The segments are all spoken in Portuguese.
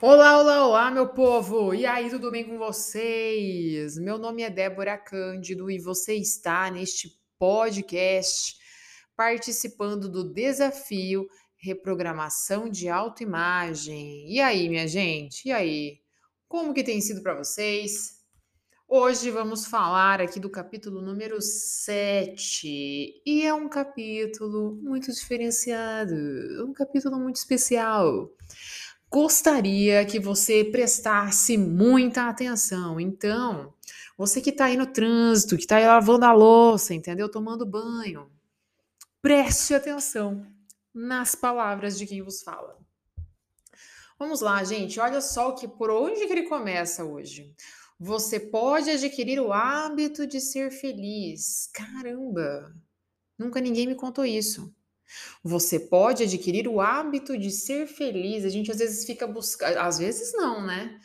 Olá, olá, olá, meu povo! E aí, tudo bem com vocês? Meu nome é Débora Cândido e você está neste podcast participando do desafio Reprogramação de Autoimagem. E aí, minha gente? E aí? Como que tem sido para vocês? Hoje vamos falar aqui do capítulo número 7 e é um capítulo muito diferenciado, um capítulo muito especial gostaria que você prestasse muita atenção. Então, você que está aí no trânsito, que está aí lavando a louça, entendeu? Tomando banho, preste atenção nas palavras de quem vos fala. Vamos lá, gente. Olha só o que por onde que ele começa hoje. Você pode adquirir o hábito de ser feliz. Caramba! Nunca ninguém me contou isso. Você pode adquirir o hábito de ser feliz. A gente às vezes fica buscando, às vezes não, né?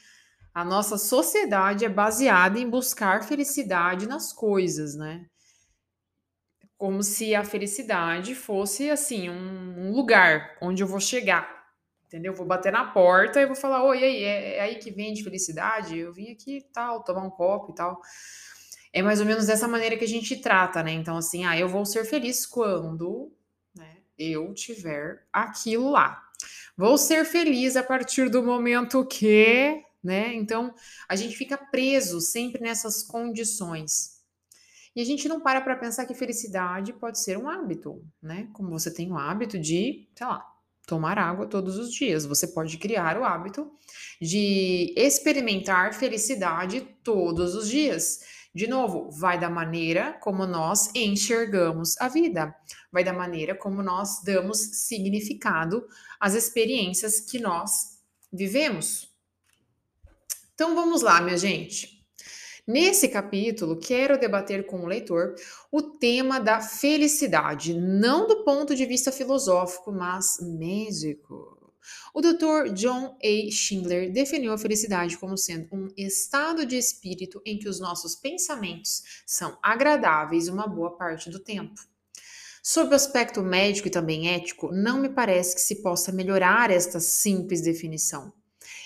A nossa sociedade é baseada em buscar felicidade nas coisas, né? Como se a felicidade fosse assim, um, um lugar onde eu vou chegar. Entendeu? Vou bater na porta e vou falar: Oi, aí, é, é aí que vende felicidade? Eu vim aqui tal, tomar um copo e tal. É mais ou menos dessa maneira que a gente trata, né? Então, assim, ah, eu vou ser feliz quando eu tiver aquilo lá. Vou ser feliz a partir do momento que, né? Então, a gente fica preso sempre nessas condições. E a gente não para para pensar que felicidade pode ser um hábito, né? Como você tem o hábito de, sei lá, tomar água todos os dias. Você pode criar o hábito de experimentar felicidade todos os dias. De novo, vai da maneira como nós enxergamos a vida, vai da maneira como nós damos significado às experiências que nós vivemos. Então vamos lá, minha gente. Nesse capítulo, quero debater com o leitor o tema da felicidade, não do ponto de vista filosófico, mas médico. O Dr. John A. Schindler definiu a felicidade como sendo um estado de espírito em que os nossos pensamentos são agradáveis uma boa parte do tempo. Sob o aspecto médico e também ético, não me parece que se possa melhorar esta simples definição.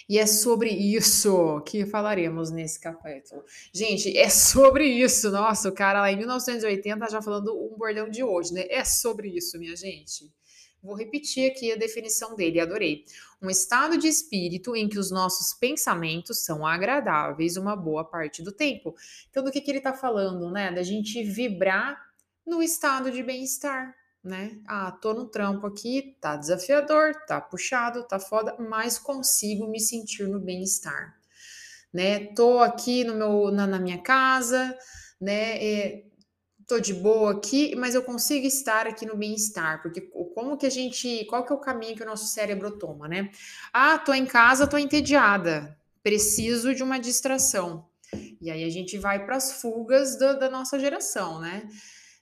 E é sobre isso que falaremos nesse capítulo. Gente, é sobre isso. Nossa, o cara lá em 1980 já falando um bordão de hoje, né? É sobre isso, minha gente. Vou repetir aqui a definição dele, adorei. Um estado de espírito em que os nossos pensamentos são agradáveis uma boa parte do tempo. Então, do que, que ele está falando, né? Da gente vibrar no estado de bem-estar, né? Ah, tô no trampo aqui, tá desafiador, tá puxado, tá foda, mas consigo me sentir no bem-estar, né? Tô aqui no meu, na, na minha casa, né? É, tô de boa aqui, mas eu consigo estar aqui no bem-estar, porque como que a gente, qual que é o caminho que o nosso cérebro toma, né? Ah, tô em casa, tô entediada, preciso de uma distração. E aí a gente vai para as fugas da, da, nossa geração, né?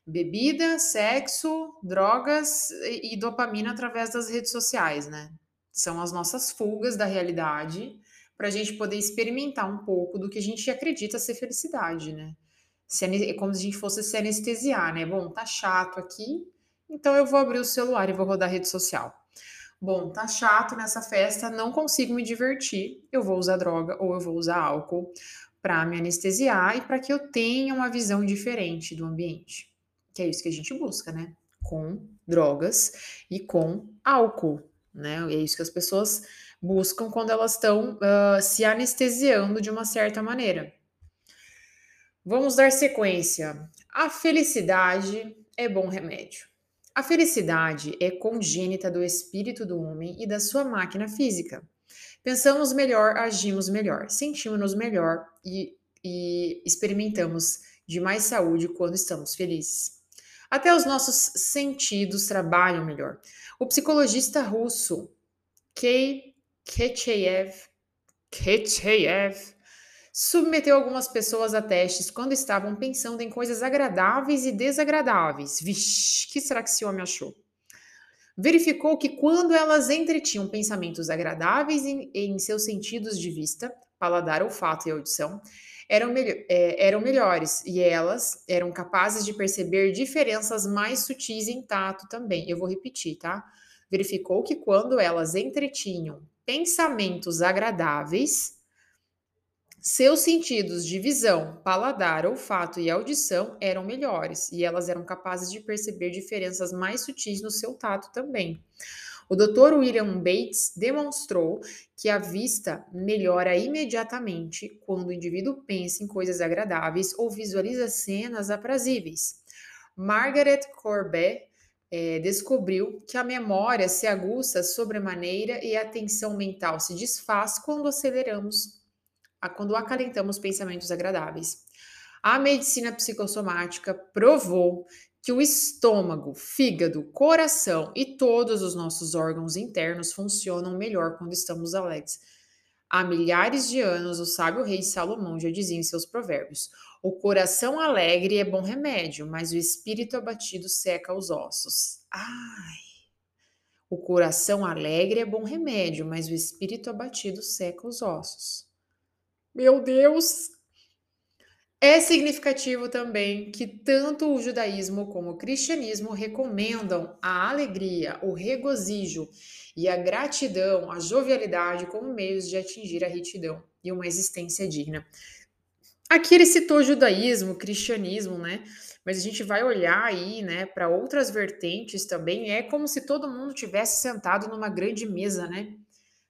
Bebida, sexo, drogas e, e dopamina através das redes sociais, né? São as nossas fugas da realidade para a gente poder experimentar um pouco do que a gente acredita ser felicidade, né? É como se a gente fosse se anestesiar, né? Bom, tá chato aqui, então eu vou abrir o celular e vou rodar a rede social. Bom, tá chato nessa festa, não consigo me divertir, eu vou usar droga ou eu vou usar álcool para me anestesiar e para que eu tenha uma visão diferente do ambiente. Que é isso que a gente busca, né? Com drogas e com álcool, né? É isso que as pessoas buscam quando elas estão uh, se anestesiando de uma certa maneira. Vamos dar sequência. A felicidade é bom remédio. A felicidade é congênita do espírito do homem e da sua máquina física. Pensamos melhor, agimos melhor, sentimos-nos melhor e, e experimentamos de mais saúde quando estamos felizes. Até os nossos sentidos trabalham melhor. O psicologista russo K. Ketcheyev, Ketcheyev submeteu algumas pessoas a testes quando estavam pensando em coisas agradáveis e desagradáveis. Vixe, que será que esse homem achou? Verificou que quando elas entretinham pensamentos agradáveis em, em seus sentidos de vista, paladar, olfato e audição, eram, é, eram melhores e elas eram capazes de perceber diferenças mais sutis em tato também. Eu vou repetir, tá? Verificou que quando elas entretinham pensamentos agradáveis, seus sentidos de visão, paladar, olfato e audição eram melhores e elas eram capazes de perceber diferenças mais sutis no seu tato também. O Dr. William Bates demonstrou que a vista melhora imediatamente quando o indivíduo pensa em coisas agradáveis ou visualiza cenas aprazíveis. Margaret Corbett é, descobriu que a memória se aguça sobremaneira e a atenção mental se desfaz quando aceleramos, quando acalentamos pensamentos agradáveis. A medicina psicossomática provou que o estômago, fígado, coração e todos os nossos órgãos internos funcionam melhor quando estamos alegres. Há milhares de anos, o sábio rei Salomão já dizia em seus provérbios: O coração alegre é bom remédio, mas o espírito abatido seca os ossos. Ai! O coração alegre é bom remédio, mas o espírito abatido seca os ossos. Meu Deus! É significativo também que tanto o judaísmo como o cristianismo recomendam a alegria, o regozijo e a gratidão, a jovialidade como meios de atingir a retidão e uma existência digna. Aqui ele citou judaísmo, cristianismo, né? Mas a gente vai olhar aí, né, para outras vertentes também. É como se todo mundo tivesse sentado numa grande mesa, né?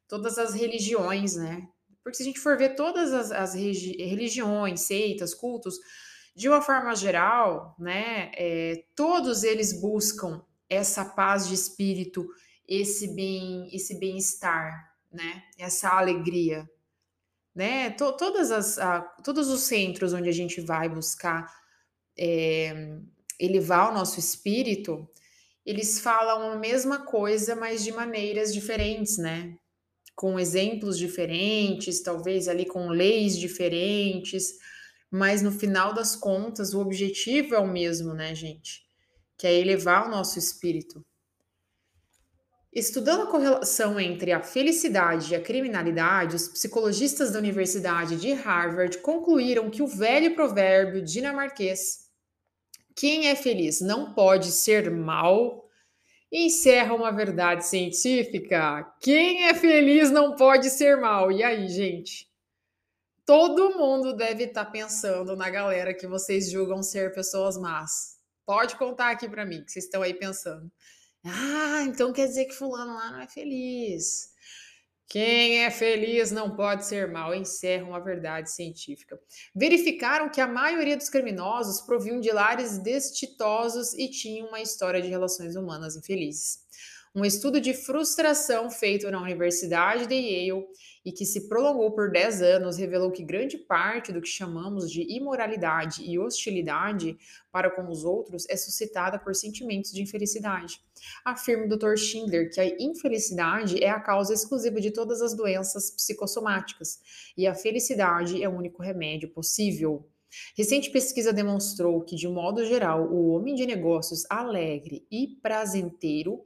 Todas as religiões, né? Porque se a gente for ver todas as, as religiões, seitas, cultos, de uma forma geral, né, é, todos eles buscam essa paz de espírito, esse bem, esse bem-estar, né, essa alegria, né, to, todas as, a, todos os centros onde a gente vai buscar é, elevar o nosso espírito, eles falam a mesma coisa, mas de maneiras diferentes, né? Com exemplos diferentes, talvez ali com leis diferentes, mas no final das contas o objetivo é o mesmo, né, gente? Que é elevar o nosso espírito. Estudando a correlação entre a felicidade e a criminalidade, os psicologistas da Universidade de Harvard concluíram que o velho provérbio dinamarquês quem é feliz não pode ser mal encerra uma verdade científica. Quem é feliz não pode ser mal. E aí, gente? Todo mundo deve estar tá pensando na galera que vocês julgam ser pessoas más. Pode contar aqui para mim que vocês estão aí pensando. Ah, então quer dizer que fulano lá não é feliz. Quem é feliz não pode ser mal, encerra uma verdade científica. Verificaram que a maioria dos criminosos proviam de lares destitosos e tinham uma história de relações humanas infelizes. Um estudo de frustração feito na Universidade de Yale e que se prolongou por 10 anos revelou que grande parte do que chamamos de imoralidade e hostilidade para com os outros é suscitada por sentimentos de infelicidade. Afirma o Dr. Schindler que a infelicidade é a causa exclusiva de todas as doenças psicossomáticas e a felicidade é o único remédio possível. Recente pesquisa demonstrou que, de modo geral, o homem de negócios alegre e prazenteiro,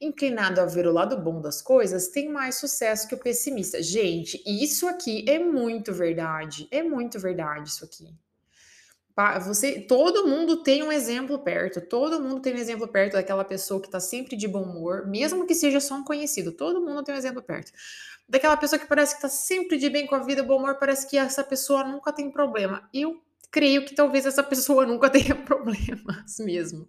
inclinado a ver o lado bom das coisas, tem mais sucesso que o pessimista. Gente, isso aqui é muito verdade. É muito verdade isso aqui. Você, todo mundo tem um exemplo perto, todo mundo tem um exemplo perto daquela pessoa que está sempre de bom humor, mesmo que seja só um conhecido, todo mundo tem um exemplo perto. Daquela pessoa que parece que está sempre de bem com a vida, bom humor, parece que essa pessoa nunca tem problema. Eu creio que talvez essa pessoa nunca tenha problemas mesmo.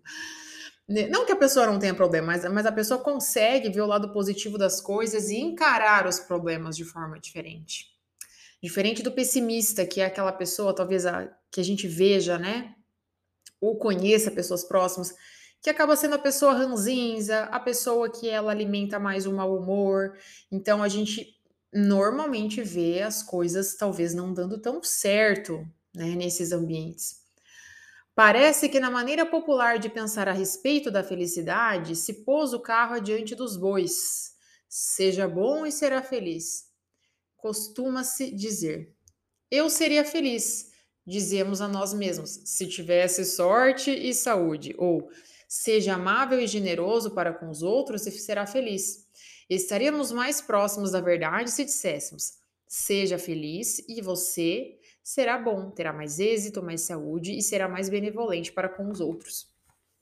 Né, não que a pessoa não tenha problemas, mas, mas a pessoa consegue ver o lado positivo das coisas e encarar os problemas de forma diferente. Diferente do pessimista, que é aquela pessoa, talvez a, que a gente veja, né? Ou conheça pessoas próximas, que acaba sendo a pessoa ranzinza, a pessoa que ela alimenta mais o mau humor. Então a gente normalmente vê as coisas talvez não dando tão certo né, nesses ambientes. Parece que na maneira popular de pensar a respeito da felicidade se pôs o carro adiante dos bois. Seja bom e será feliz. Costuma-se dizer: Eu seria feliz, dizemos a nós mesmos, se tivesse sorte e saúde. Ou seja amável e generoso para com os outros e será feliz. Estaríamos mais próximos da verdade se disséssemos: Seja feliz e você será bom, terá mais êxito, mais saúde e será mais benevolente para com os outros.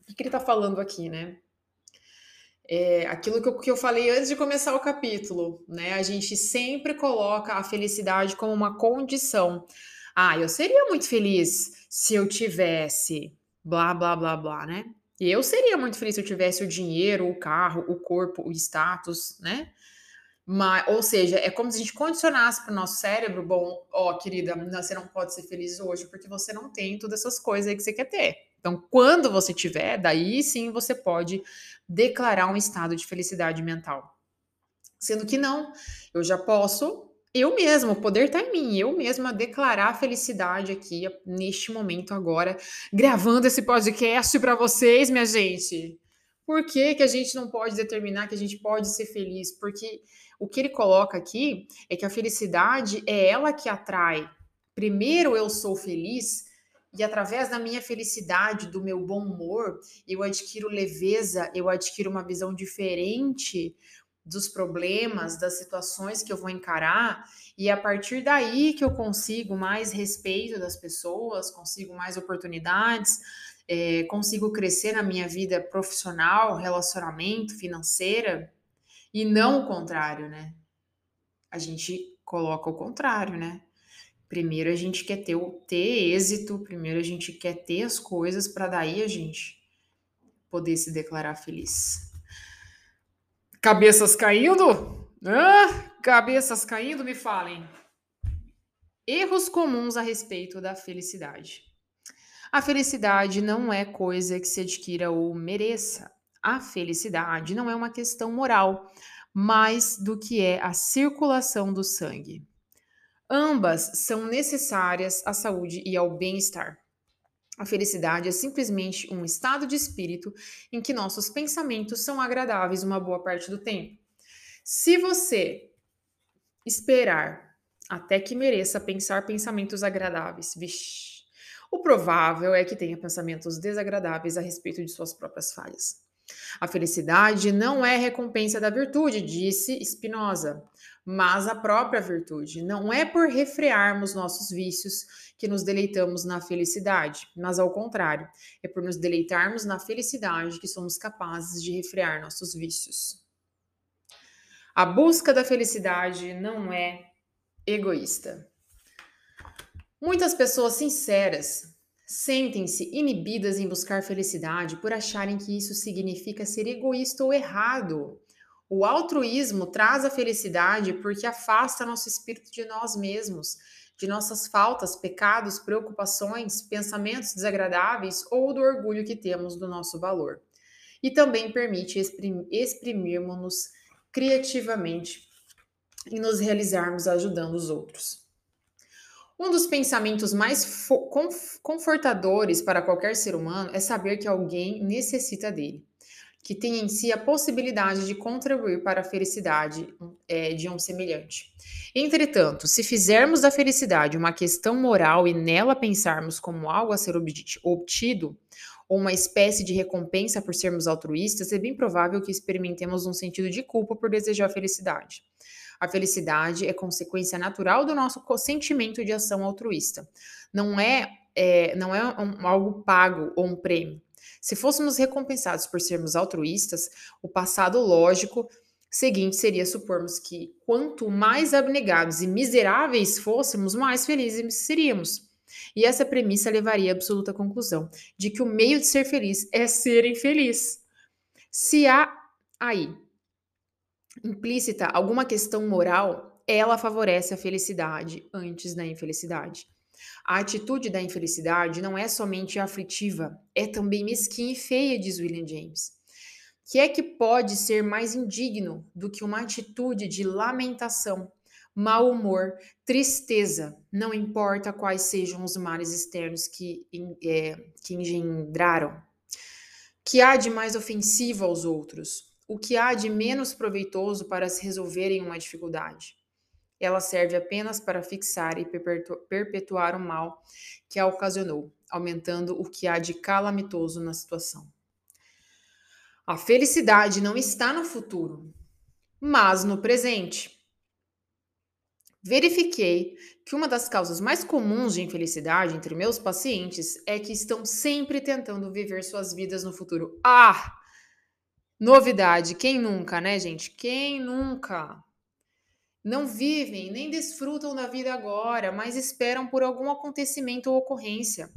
O que ele está falando aqui, né? é aquilo que eu, que eu falei antes de começar o capítulo, né? A gente sempre coloca a felicidade como uma condição. Ah, eu seria muito feliz se eu tivesse blá, blá, blá, blá, né? E eu seria muito feliz se eu tivesse o dinheiro, o carro, o corpo, o status, né? Mas, ou seja, é como se a gente condicionasse para o nosso cérebro, bom, ó, querida, você não pode ser feliz hoje porque você não tem todas essas coisas aí que você quer ter. Então, quando você tiver, daí sim você pode declarar um estado de felicidade mental. Sendo que não, eu já posso eu mesma, o poder está em mim, eu mesma declarar felicidade aqui neste momento agora, gravando esse podcast para vocês, minha gente. Por que, que a gente não pode determinar que a gente pode ser feliz? Porque o que ele coloca aqui é que a felicidade é ela que atrai. Primeiro eu sou feliz e através da minha felicidade, do meu bom humor, eu adquiro leveza, eu adquiro uma visão diferente dos problemas, das situações que eu vou encarar, e a partir daí que eu consigo mais respeito das pessoas, consigo mais oportunidades, é, consigo crescer na minha vida profissional, relacionamento, financeira, e não o contrário, né? A gente coloca o contrário, né? Primeiro a gente quer ter, ter êxito, primeiro a gente quer ter as coisas para daí a gente poder se declarar feliz. Cabeças caindo? Cabeças caindo, me falem. Erros comuns a respeito da felicidade. A felicidade não é coisa que se adquira ou mereça. A felicidade não é uma questão moral, mais do que é a circulação do sangue. Ambas são necessárias à saúde e ao bem-estar. A felicidade é simplesmente um estado de espírito em que nossos pensamentos são agradáveis uma boa parte do tempo. Se você esperar até que mereça pensar pensamentos agradáveis, vixi, o provável é que tenha pensamentos desagradáveis a respeito de suas próprias falhas. A felicidade não é recompensa da virtude, disse Spinoza, mas a própria virtude. Não é por refrearmos nossos vícios que nos deleitamos na felicidade, mas ao contrário, é por nos deleitarmos na felicidade que somos capazes de refrear nossos vícios. A busca da felicidade não é egoísta. Muitas pessoas sinceras sentem-se inibidas em buscar felicidade por acharem que isso significa ser egoísta ou errado. O altruísmo traz a felicidade porque afasta nosso espírito de nós mesmos, de nossas faltas, pecados, preocupações, pensamentos desagradáveis ou do orgulho que temos do nosso valor. E também permite exprimirmos-nos criativamente e nos realizarmos ajudando os outros. Um dos pensamentos mais confortadores para qualquer ser humano é saber que alguém necessita dele que tem em si a possibilidade de contribuir para a felicidade é, de um semelhante. Entretanto, se fizermos da felicidade uma questão moral e nela pensarmos como algo a ser obtido, ou uma espécie de recompensa por sermos altruístas, é bem provável que experimentemos um sentido de culpa por desejar felicidade. A felicidade é consequência natural do nosso sentimento de ação altruísta. Não é, é não é um, algo pago ou um prêmio. Se fôssemos recompensados por sermos altruístas, o passado lógico seguinte seria supormos que quanto mais abnegados e miseráveis fôssemos, mais felizes seríamos. E essa premissa levaria à absoluta conclusão de que o meio de ser feliz é ser infeliz. Se há aí implícita alguma questão moral, ela favorece a felicidade antes da infelicidade. A atitude da infelicidade não é somente aflitiva, é também mesquinha e feia, diz William James. Que é que pode ser mais indigno do que uma atitude de lamentação, mau humor, tristeza, não importa quais sejam os males externos que, é, que engendraram? Que há de mais ofensivo aos outros? O que há de menos proveitoso para se resolverem uma dificuldade? ela serve apenas para fixar e perpetuar o mal que a ocasionou, aumentando o que há de calamitoso na situação. A felicidade não está no futuro, mas no presente. Verifiquei que uma das causas mais comuns de infelicidade entre meus pacientes é que estão sempre tentando viver suas vidas no futuro. Ah! Novidade, quem nunca, né, gente? Quem nunca? Não vivem nem desfrutam da vida agora, mas esperam por algum acontecimento ou ocorrência.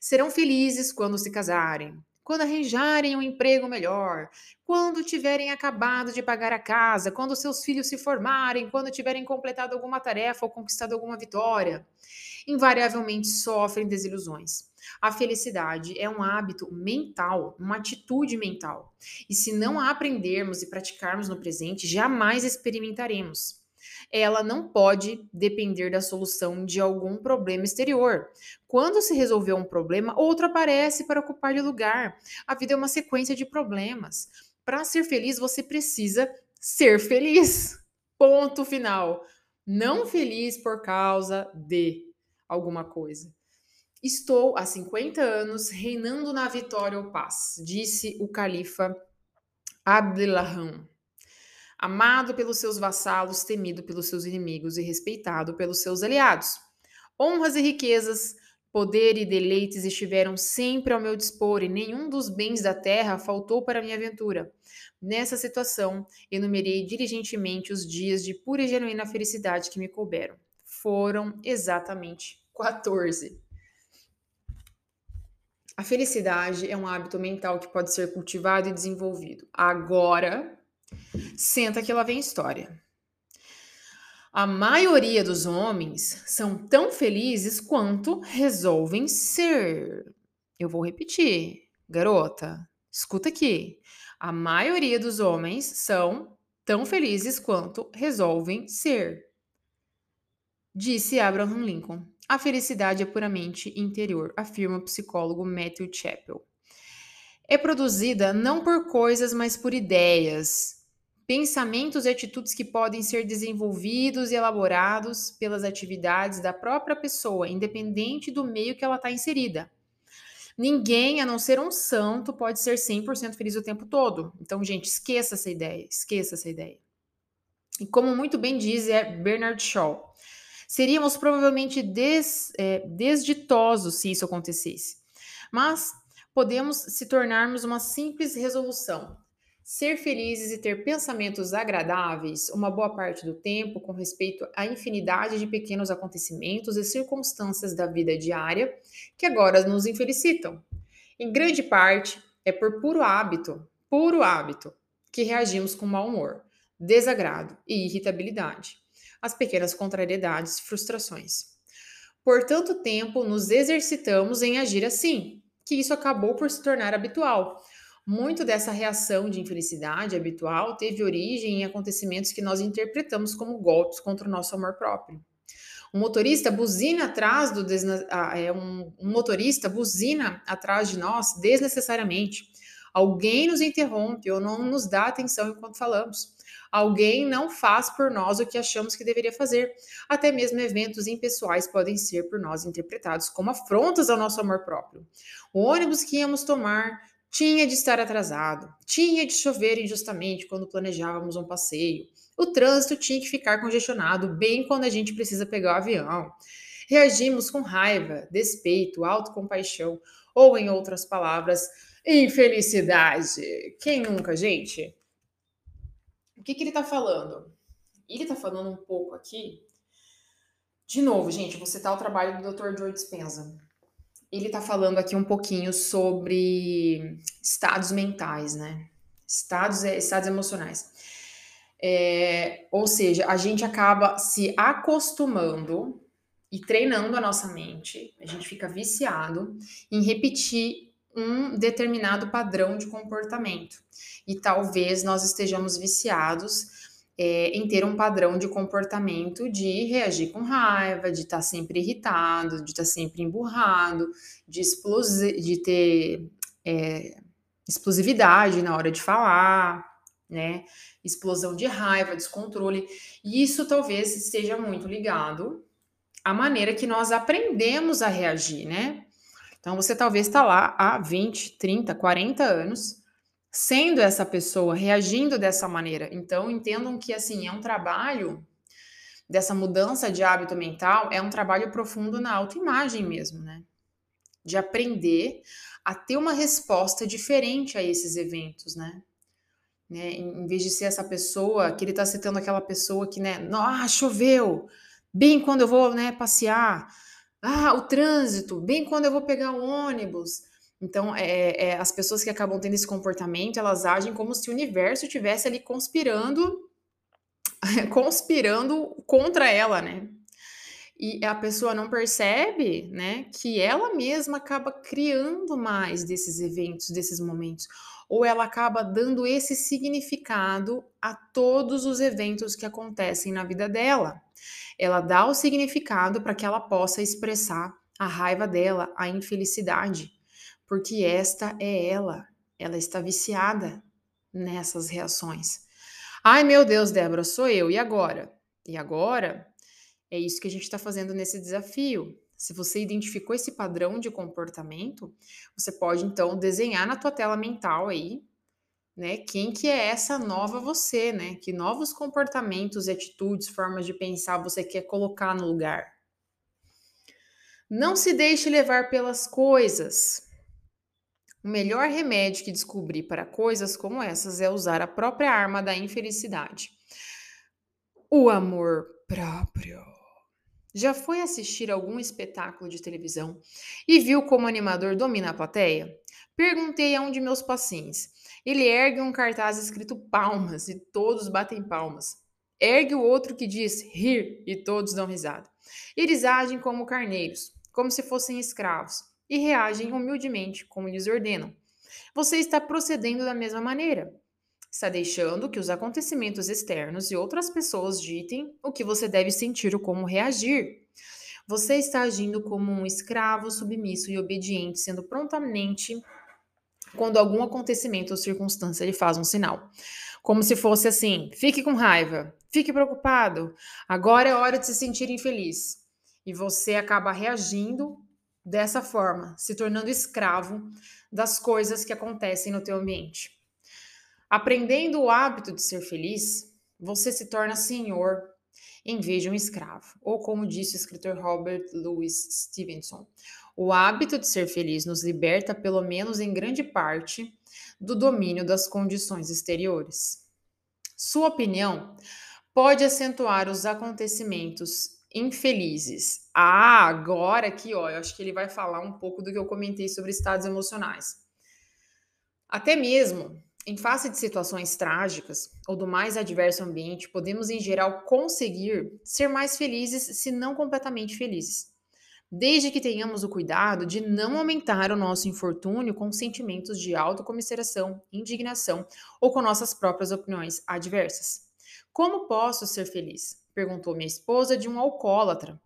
Serão felizes quando se casarem, quando arranjarem um emprego melhor, quando tiverem acabado de pagar a casa, quando seus filhos se formarem, quando tiverem completado alguma tarefa ou conquistado alguma vitória. Invariavelmente sofrem desilusões. A felicidade é um hábito mental, uma atitude mental. E se não a aprendermos e praticarmos no presente, jamais experimentaremos ela não pode depender da solução de algum problema exterior. Quando se resolver um problema, outro aparece para ocupar-lhe lugar. A vida é uma sequência de problemas. Para ser feliz, você precisa ser feliz. Ponto final. Não feliz por causa de alguma coisa. Estou há 50 anos reinando na vitória ou paz, disse o califa Abdelrahman amado pelos seus vassalos, temido pelos seus inimigos e respeitado pelos seus aliados. Honras e riquezas, poder e deleites estiveram sempre ao meu dispor e nenhum dos bens da terra faltou para minha aventura. Nessa situação, enumerei diligentemente os dias de pura e genuína felicidade que me couberam. Foram exatamente 14. A felicidade é um hábito mental que pode ser cultivado e desenvolvido. Agora, Senta que lá vem história. A maioria dos homens são tão felizes quanto resolvem ser. Eu vou repetir, garota, escuta aqui. A maioria dos homens são tão felizes quanto resolvem ser. Disse Abraham Lincoln. A felicidade é puramente interior, afirma o psicólogo Matthew Chappell. É produzida não por coisas, mas por ideias, pensamentos e atitudes que podem ser desenvolvidos e elaborados pelas atividades da própria pessoa, independente do meio que ela está inserida. Ninguém, a não ser um santo, pode ser 100% feliz o tempo todo. Então, gente, esqueça essa ideia, esqueça essa ideia. E como muito bem diz é Bernard Shaw, seríamos provavelmente des, é, desditosos se isso acontecesse. Mas podemos se tornarmos uma simples resolução, Ser felizes e ter pensamentos agradáveis uma boa parte do tempo com respeito à infinidade de pequenos acontecimentos e circunstâncias da vida diária que agora nos infelicitam. Em grande parte, é por puro hábito, puro hábito, que reagimos com mau humor, desagrado e irritabilidade às pequenas contrariedades e frustrações. Por tanto tempo nos exercitamos em agir assim, que isso acabou por se tornar habitual muito dessa reação de infelicidade habitual teve origem em acontecimentos que nós interpretamos como golpes contra o nosso amor próprio. Um motorista buzina atrás do ah, é um, um motorista buzina atrás de nós desnecessariamente. Alguém nos interrompe ou não nos dá atenção enquanto falamos. Alguém não faz por nós o que achamos que deveria fazer. Até mesmo eventos impessoais podem ser por nós interpretados como afrontas ao nosso amor próprio. O ônibus que íamos tomar tinha de estar atrasado, tinha de chover injustamente quando planejávamos um passeio. O trânsito tinha que ficar congestionado bem quando a gente precisa pegar o avião. Reagimos com raiva, despeito, autocompaixão, ou, em outras palavras, infelicidade. Quem nunca, gente? Que, que ele está falando? Ele está falando um pouco aqui. De novo, gente, vou citar o trabalho do Dr. Joe Dispenza ele está falando aqui um pouquinho sobre estados mentais, né? Estados, estados emocionais. É, ou seja, a gente acaba se acostumando e treinando a nossa mente, a gente fica viciado em repetir um determinado padrão de comportamento. E talvez nós estejamos viciados é, em ter um padrão de comportamento de reagir com raiva, de estar tá sempre irritado, de estar tá sempre emburrado, de, de ter é, explosividade na hora de falar, né? Explosão de raiva, descontrole. E isso talvez esteja muito ligado à maneira que nós aprendemos a reagir, né? Então você talvez está lá há 20, 30, 40 anos sendo essa pessoa, reagindo dessa maneira. Então, entendam que assim é um trabalho dessa mudança de hábito mental, é um trabalho profundo na autoimagem mesmo, né? De aprender a ter uma resposta diferente a esses eventos, né? né? Em, vez de ser essa pessoa que ele está citando aquela pessoa que, né? Ah, choveu, bem quando eu vou, né, passear. Ah, o trânsito, bem quando eu vou pegar o ônibus. Então, é, é, as pessoas que acabam tendo esse comportamento, elas agem como se o universo estivesse ali conspirando, conspirando contra ela, né? E a pessoa não percebe, né, que ela mesma acaba criando mais desses eventos, desses momentos, ou ela acaba dando esse significado a todos os eventos que acontecem na vida dela. Ela dá o significado para que ela possa expressar a raiva dela, a infelicidade, porque esta é ela, ela está viciada nessas reações. Ai meu Deus, Débora, sou eu, e agora? E agora é isso que a gente está fazendo nesse desafio. Se você identificou esse padrão de comportamento, você pode então desenhar na tua tela mental aí, né, quem que é essa nova você, né? Que novos comportamentos, atitudes, formas de pensar você quer colocar no lugar. Não se deixe levar pelas coisas. O melhor remédio que descobri para coisas como essas é usar a própria arma da infelicidade. O amor próprio. Já foi assistir algum espetáculo de televisão e viu como o animador domina a plateia? Perguntei a um de meus pacientes. Ele ergue um cartaz escrito palmas e todos batem palmas. Ergue o outro que diz rir e todos dão risada. Eles agem como carneiros, como se fossem escravos, e reagem humildemente como lhes ordenam. Você está procedendo da mesma maneira. Está deixando que os acontecimentos externos e outras pessoas ditem o que você deve sentir ou como reagir. Você está agindo como um escravo submisso e obediente, sendo prontamente quando algum acontecimento ou circunstância lhe faz um sinal. Como se fosse assim: fique com raiva, fique preocupado, agora é hora de se sentir infeliz. E você acaba reagindo dessa forma, se tornando escravo das coisas que acontecem no teu ambiente. Aprendendo o hábito de ser feliz, você se torna senhor em vez de um escravo. Ou como disse o escritor Robert Louis Stevenson, o hábito de ser feliz nos liberta, pelo menos em grande parte, do domínio das condições exteriores. Sua opinião pode acentuar os acontecimentos infelizes. Ah, agora aqui, ó, eu acho que ele vai falar um pouco do que eu comentei sobre estados emocionais. Até mesmo em face de situações trágicas ou do mais adverso ambiente, podemos em geral conseguir ser mais felizes, se não completamente felizes, desde que tenhamos o cuidado de não aumentar o nosso infortúnio com sentimentos de autocomiseração, indignação ou com nossas próprias opiniões adversas. Como posso ser feliz? perguntou minha esposa de um alcoólatra.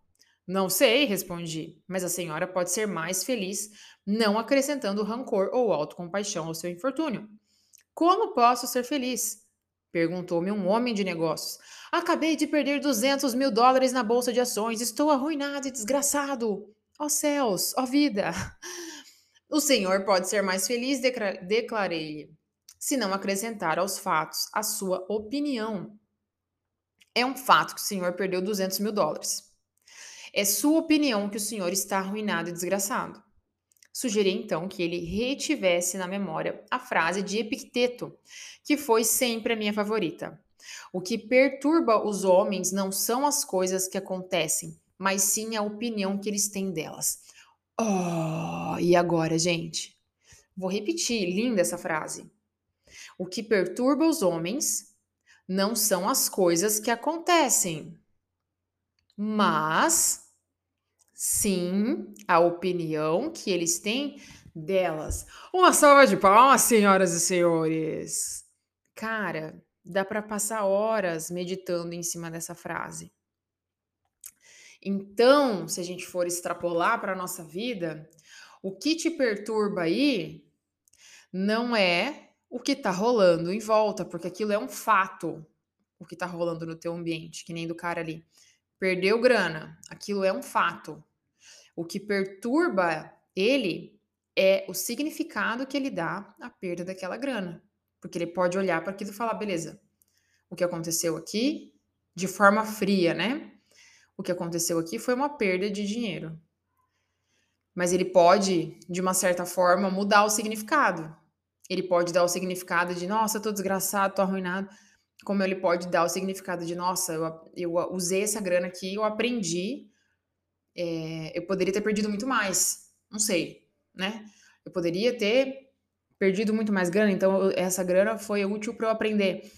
Não sei, respondi, mas a senhora pode ser mais feliz não acrescentando rancor ou autocompaixão ao seu infortúnio. Como posso ser feliz? Perguntou-me um homem de negócios. Acabei de perder 200 mil dólares na bolsa de ações. Estou arruinado e desgraçado. Ó oh céus, ó oh vida. O senhor pode ser mais feliz, declarei-lhe, se não acrescentar aos fatos a sua opinião. É um fato que o senhor perdeu 200 mil dólares. É sua opinião que o senhor está arruinado e desgraçado. Sugeri então que ele retivesse na memória a frase de Epicteto, que foi sempre a minha favorita. O que perturba os homens não são as coisas que acontecem, mas sim a opinião que eles têm delas. Oh, e agora, gente? Vou repetir, linda essa frase. O que perturba os homens não são as coisas que acontecem, mas sim a opinião que eles têm delas. Uma salva de palmas, senhoras e senhores. Cara, dá para passar horas meditando em cima dessa frase. Então, se a gente for extrapolar para a nossa vida, o que te perturba aí não é o que está rolando em volta, porque aquilo é um fato, o que está rolando no teu ambiente, que nem do cara ali. Perdeu grana, aquilo é um fato. O que perturba ele é o significado que ele dá à perda daquela grana. Porque ele pode olhar para aquilo e falar: beleza, o que aconteceu aqui, de forma fria, né? O que aconteceu aqui foi uma perda de dinheiro. Mas ele pode, de uma certa forma, mudar o significado. ele pode dar o significado de, nossa, tô desgraçado, tô arruinado. Como ele pode dar o significado de, nossa, eu, eu usei essa grana aqui, eu aprendi, é, eu poderia ter perdido muito mais. Não sei, né? Eu poderia ter perdido muito mais grana, então essa grana foi útil para eu aprender.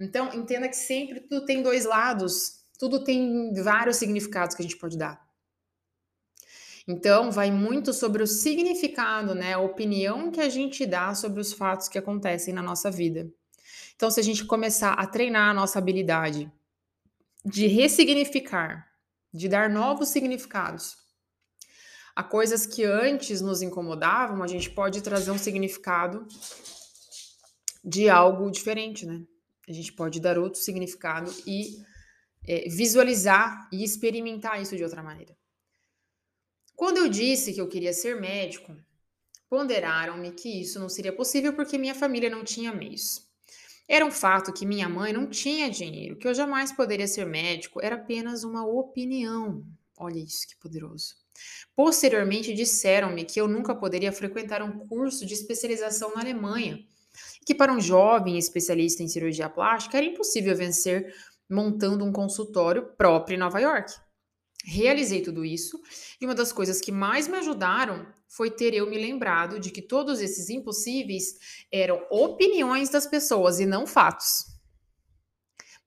Então, entenda que sempre tudo tem dois lados, tudo tem vários significados que a gente pode dar. Então, vai muito sobre o significado, né? A opinião que a gente dá sobre os fatos que acontecem na nossa vida. Então, se a gente começar a treinar a nossa habilidade de ressignificar, de dar novos significados a coisas que antes nos incomodavam, a gente pode trazer um significado de algo diferente, né? A gente pode dar outro significado e é, visualizar e experimentar isso de outra maneira. Quando eu disse que eu queria ser médico, ponderaram-me que isso não seria possível porque minha família não tinha meios. Era um fato que minha mãe não tinha dinheiro, que eu jamais poderia ser médico, era apenas uma opinião. Olha isso que poderoso. Posteriormente, disseram-me que eu nunca poderia frequentar um curso de especialização na Alemanha, que para um jovem especialista em cirurgia plástica era impossível vencer montando um consultório próprio em Nova York. Realizei tudo isso e uma das coisas que mais me ajudaram foi ter eu me lembrado de que todos esses impossíveis eram opiniões das pessoas e não fatos.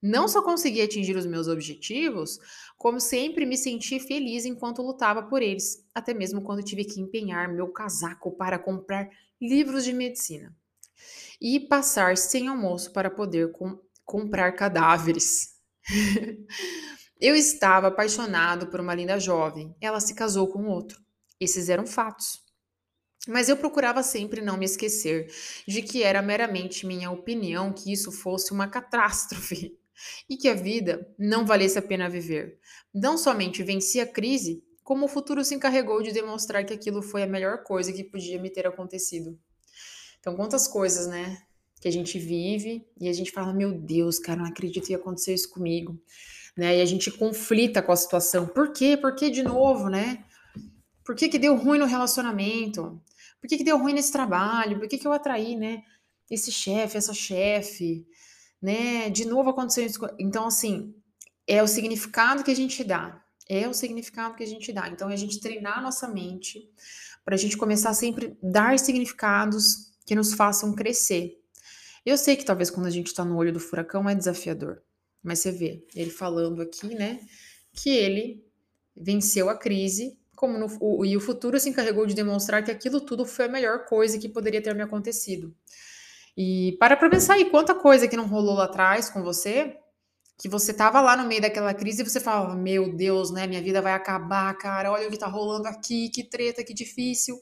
Não só consegui atingir os meus objetivos, como sempre me senti feliz enquanto lutava por eles, até mesmo quando tive que empenhar meu casaco para comprar livros de medicina e passar sem almoço para poder com comprar cadáveres. Eu estava apaixonado por uma linda jovem. Ela se casou com outro. Esses eram fatos. Mas eu procurava sempre não me esquecer de que era meramente minha opinião que isso fosse uma catástrofe e que a vida não valesse a pena viver. Não somente venci a crise, como o futuro se encarregou de demonstrar que aquilo foi a melhor coisa que podia me ter acontecido. Então, quantas coisas, né, que a gente vive e a gente fala: meu Deus, cara, não acredito que aconteceu isso comigo né? E a gente conflita com a situação. Por quê? Por que de novo, né? Por que, que deu ruim no relacionamento? Por que, que deu ruim nesse trabalho? Por que, que eu atraí, né? Esse chefe, essa chefe, né? De novo aconteceu isso. Então, assim, é o significado que a gente dá. É o significado que a gente dá. Então, é a gente treinar a nossa mente para a gente começar sempre a dar significados que nos façam crescer. Eu sei que talvez quando a gente está no olho do furacão é desafiador. Mas você vê ele falando aqui, né, que ele venceu a crise, como no, o, e o futuro se encarregou de demonstrar que aquilo tudo foi a melhor coisa que poderia ter me acontecido. E para pra pensar aí, quanta coisa que não rolou lá atrás com você, que você tava lá no meio daquela crise e você falava, meu Deus, né, minha vida vai acabar, cara, olha o que tá rolando aqui, que treta, que difícil.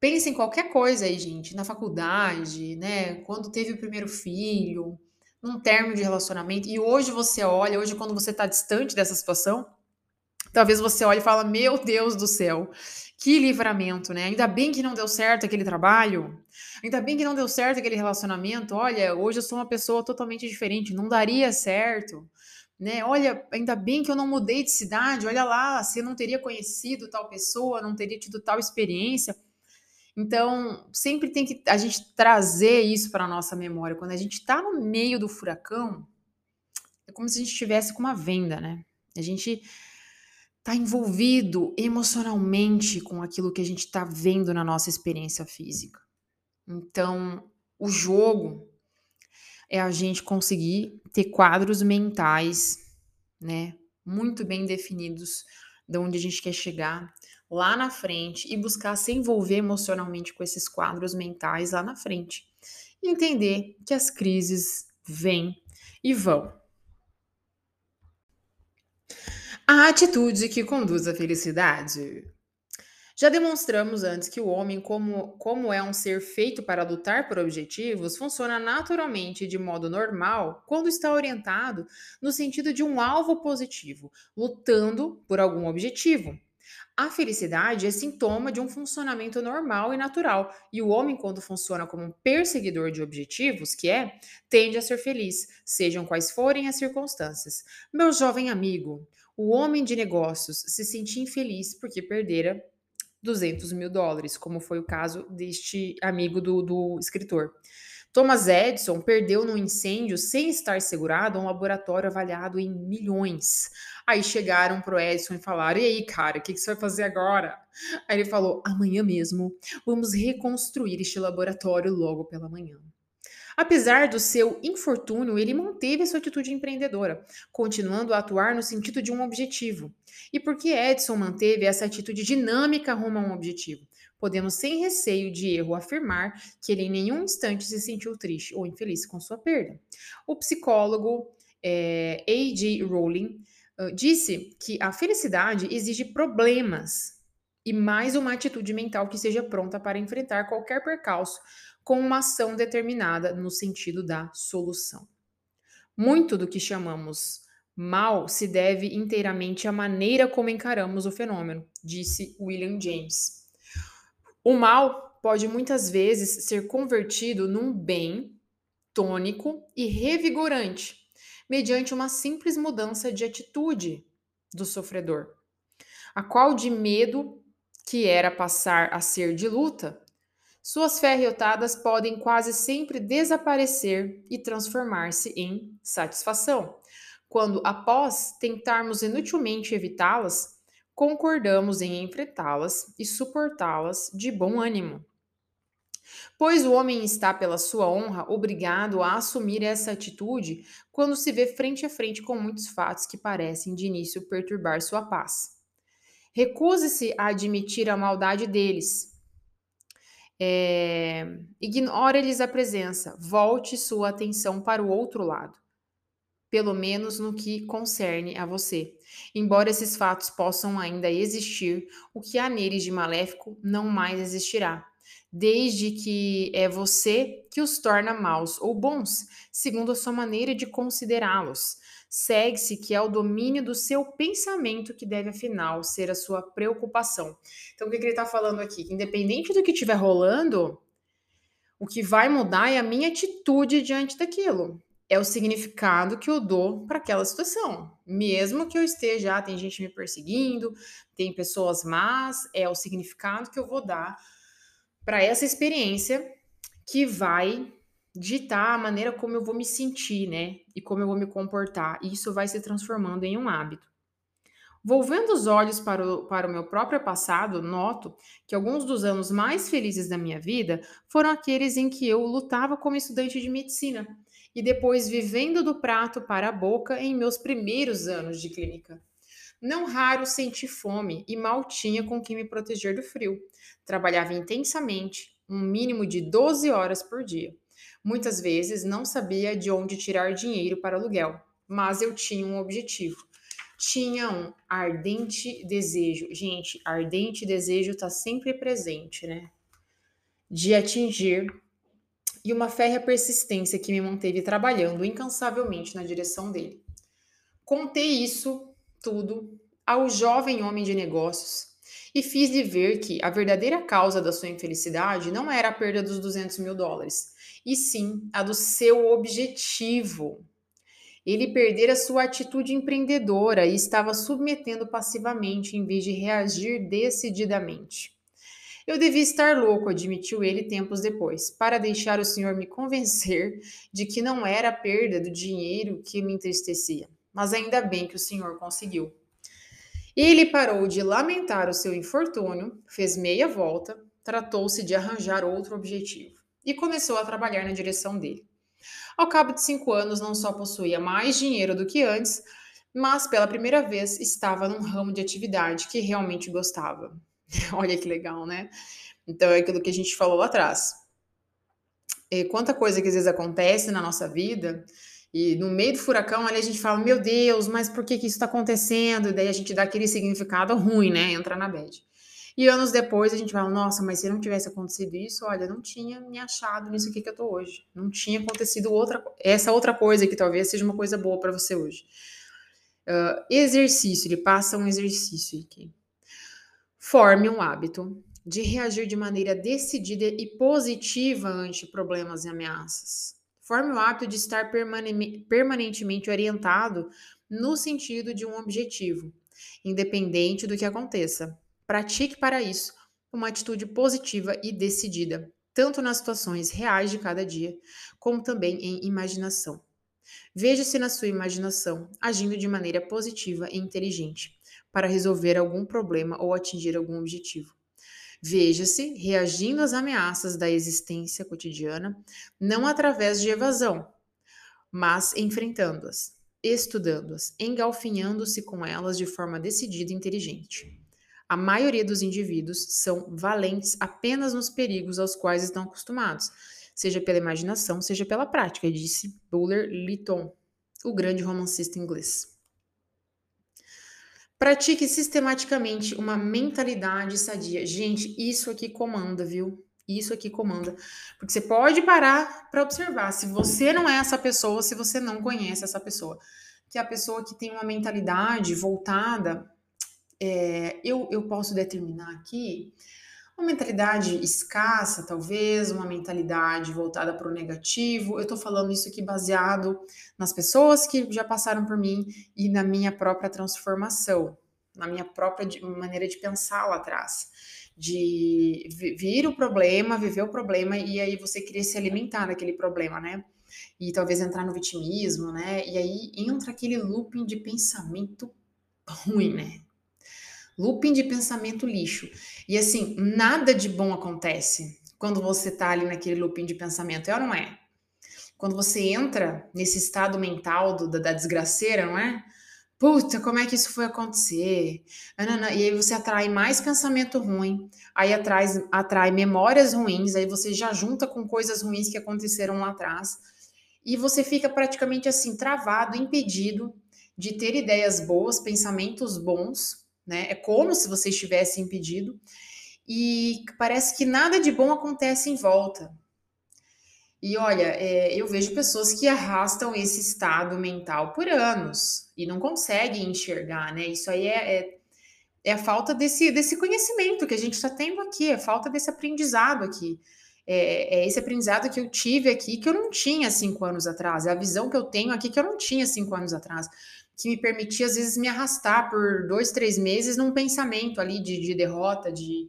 Pense em qualquer coisa aí, gente, na faculdade, né, quando teve o primeiro filho, num termo de relacionamento, e hoje você olha, hoje quando você está distante dessa situação, talvez você olhe e fala: Meu Deus do céu, que livramento, né? Ainda bem que não deu certo aquele trabalho, ainda bem que não deu certo aquele relacionamento. Olha, hoje eu sou uma pessoa totalmente diferente, não daria certo. Né? Olha, ainda bem que eu não mudei de cidade. Olha lá, se eu não teria conhecido tal pessoa, não teria tido tal experiência. Então, sempre tem que a gente trazer isso para a nossa memória. Quando a gente está no meio do furacão, é como se a gente estivesse com uma venda, né? A gente está envolvido emocionalmente com aquilo que a gente está vendo na nossa experiência física. Então, o jogo é a gente conseguir ter quadros mentais, né, muito bem definidos de onde a gente quer chegar, lá na frente e buscar se envolver emocionalmente com esses quadros mentais lá na frente. Entender que as crises vêm e vão. A atitude que conduz à felicidade. Já demonstramos antes que o homem, como, como é um ser feito para lutar por objetivos, funciona naturalmente de modo normal quando está orientado no sentido de um alvo positivo, lutando por algum objetivo. A felicidade é sintoma de um funcionamento normal e natural, e o homem, quando funciona como um perseguidor de objetivos, que é, tende a ser feliz, sejam quais forem as circunstâncias. Meu jovem amigo, o homem de negócios se sentia infeliz porque perdera 200 mil dólares, como foi o caso deste amigo do, do escritor. Thomas Edison perdeu num incêndio, sem estar segurado, um laboratório avaliado em milhões. Aí chegaram pro Edison e falaram: E aí, cara, o que, que você vai fazer agora? Aí ele falou: Amanhã mesmo, vamos reconstruir este laboratório logo pela manhã. Apesar do seu infortúnio, ele manteve a sua atitude empreendedora, continuando a atuar no sentido de um objetivo. E por que Edison manteve essa atitude dinâmica rumo a um objetivo? Podemos, sem receio de erro, afirmar que ele em nenhum instante se sentiu triste ou infeliz com sua perda. O psicólogo é, A.J. Rowling uh, disse que a felicidade exige problemas e mais uma atitude mental que seja pronta para enfrentar qualquer percalço com uma ação determinada no sentido da solução. Muito do que chamamos mal se deve inteiramente à maneira como encaramos o fenômeno, disse William James. O mal pode muitas vezes ser convertido num bem tônico e revigorante, mediante uma simples mudança de atitude do sofredor, a qual de medo que era passar a ser de luta, suas ferriotadas podem quase sempre desaparecer e transformar-se em satisfação, quando, após tentarmos inutilmente evitá-las, concordamos em enfrentá-las e suportá-las de bom ânimo. Pois o homem está, pela sua honra, obrigado a assumir essa atitude quando se vê frente a frente com muitos fatos que parecem de início perturbar sua paz. Recuse-se a admitir a maldade deles, é, Ignore-lhes a presença, volte sua atenção para o outro lado, pelo menos no que concerne a você. Embora esses fatos possam ainda existir, o que há neles de maléfico não mais existirá, desde que é você que os torna maus ou bons, segundo a sua maneira de considerá-los segue-se que é o domínio do seu pensamento que deve, afinal, ser a sua preocupação. Então, o que ele está falando aqui? Independente do que estiver rolando, o que vai mudar é a minha atitude diante daquilo. É o significado que eu dou para aquela situação. Mesmo que eu esteja, ah, tem gente me perseguindo, tem pessoas más, é o significado que eu vou dar para essa experiência que vai ditar a maneira como eu vou me sentir, né? E como eu vou me comportar. E isso vai se transformando em um hábito. Volvendo os olhos para o, para o meu próprio passado, noto que alguns dos anos mais felizes da minha vida foram aqueles em que eu lutava como estudante de medicina e depois vivendo do prato para a boca em meus primeiros anos de clínica. Não raro senti fome e mal tinha com que me proteger do frio. Trabalhava intensamente, um mínimo de 12 horas por dia. Muitas vezes não sabia de onde tirar dinheiro para aluguel, mas eu tinha um objetivo. Tinha um ardente desejo. Gente, ardente desejo está sempre presente, né? De atingir e uma férrea persistência que me manteve trabalhando incansavelmente na direção dele. Contei isso tudo ao jovem homem de negócios e fiz-lhe ver que a verdadeira causa da sua infelicidade não era a perda dos 200 mil dólares, e sim a do seu objetivo. Ele perdera sua atitude empreendedora e estava submetendo passivamente em vez de reagir decididamente. Eu devia estar louco, admitiu ele tempos depois, para deixar o senhor me convencer de que não era a perda do dinheiro que me entristecia. Mas ainda bem que o senhor conseguiu. Ele parou de lamentar o seu infortúnio, fez meia volta, tratou-se de arranjar outro objetivo e começou a trabalhar na direção dele. Ao cabo de cinco anos, não só possuía mais dinheiro do que antes, mas pela primeira vez estava num ramo de atividade que realmente gostava. Olha que legal, né? Então é aquilo que a gente falou lá atrás. E quanta coisa que às vezes acontece na nossa vida e no meio do furacão ali a gente fala, meu Deus, mas por que, que isso está acontecendo? E daí a gente dá aquele significado ruim, né? Entra na bad. E anos depois a gente fala, nossa, mas se não tivesse acontecido isso, olha, não tinha me achado nisso aqui que eu tô hoje. Não tinha acontecido outra, essa outra coisa que talvez seja uma coisa boa para você hoje. Uh, exercício, ele passa um exercício aqui. Forme um hábito de reagir de maneira decidida e positiva ante problemas e ameaças. Forme o hábito de estar permanentemente orientado no sentido de um objetivo, independente do que aconteça. Pratique para isso uma atitude positiva e decidida, tanto nas situações reais de cada dia, como também em imaginação. Veja-se na sua imaginação agindo de maneira positiva e inteligente para resolver algum problema ou atingir algum objetivo. Veja-se reagindo às ameaças da existência cotidiana, não através de evasão, mas enfrentando-as, estudando-as, engalfinhando-se com elas de forma decidida e inteligente. A maioria dos indivíduos são valentes apenas nos perigos aos quais estão acostumados, seja pela imaginação, seja pela prática, disse Buller Lytton, o grande romancista inglês. Pratique sistematicamente uma mentalidade sadia. Gente, isso aqui comanda, viu? Isso aqui comanda. Porque você pode parar para observar se você não é essa pessoa, se você não conhece essa pessoa. Que é a pessoa que tem uma mentalidade voltada, é, eu, eu posso determinar aqui, uma mentalidade escassa, talvez, uma mentalidade voltada para o negativo. Eu estou falando isso aqui baseado nas pessoas que já passaram por mim e na minha própria transformação, na minha própria maneira de pensar lá atrás. De vir o problema, viver o problema e aí você querer se alimentar daquele problema, né? E talvez entrar no vitimismo, né? E aí entra aquele looping de pensamento ruim, né? Looping de pensamento lixo. E assim, nada de bom acontece quando você tá ali naquele looping de pensamento, é ou não é? Quando você entra nesse estado mental do, da, da desgraceira, não é? Puta, como é que isso foi acontecer? E aí você atrai mais pensamento ruim, aí atrai, atrai memórias ruins, aí você já junta com coisas ruins que aconteceram lá atrás, e você fica praticamente assim, travado, impedido de ter ideias boas, pensamentos bons, né? É como se você estivesse impedido e parece que nada de bom acontece em volta. E olha, é, eu vejo pessoas que arrastam esse estado mental por anos e não conseguem enxergar, né? Isso aí é, é, é a falta desse, desse conhecimento que a gente está tendo aqui, é a falta desse aprendizado aqui. É, é, esse aprendizado que eu tive aqui que eu não tinha cinco anos atrás, é a visão que eu tenho aqui que eu não tinha cinco anos atrás que me permitia, às vezes, me arrastar por dois, três meses num pensamento ali de, de derrota, de,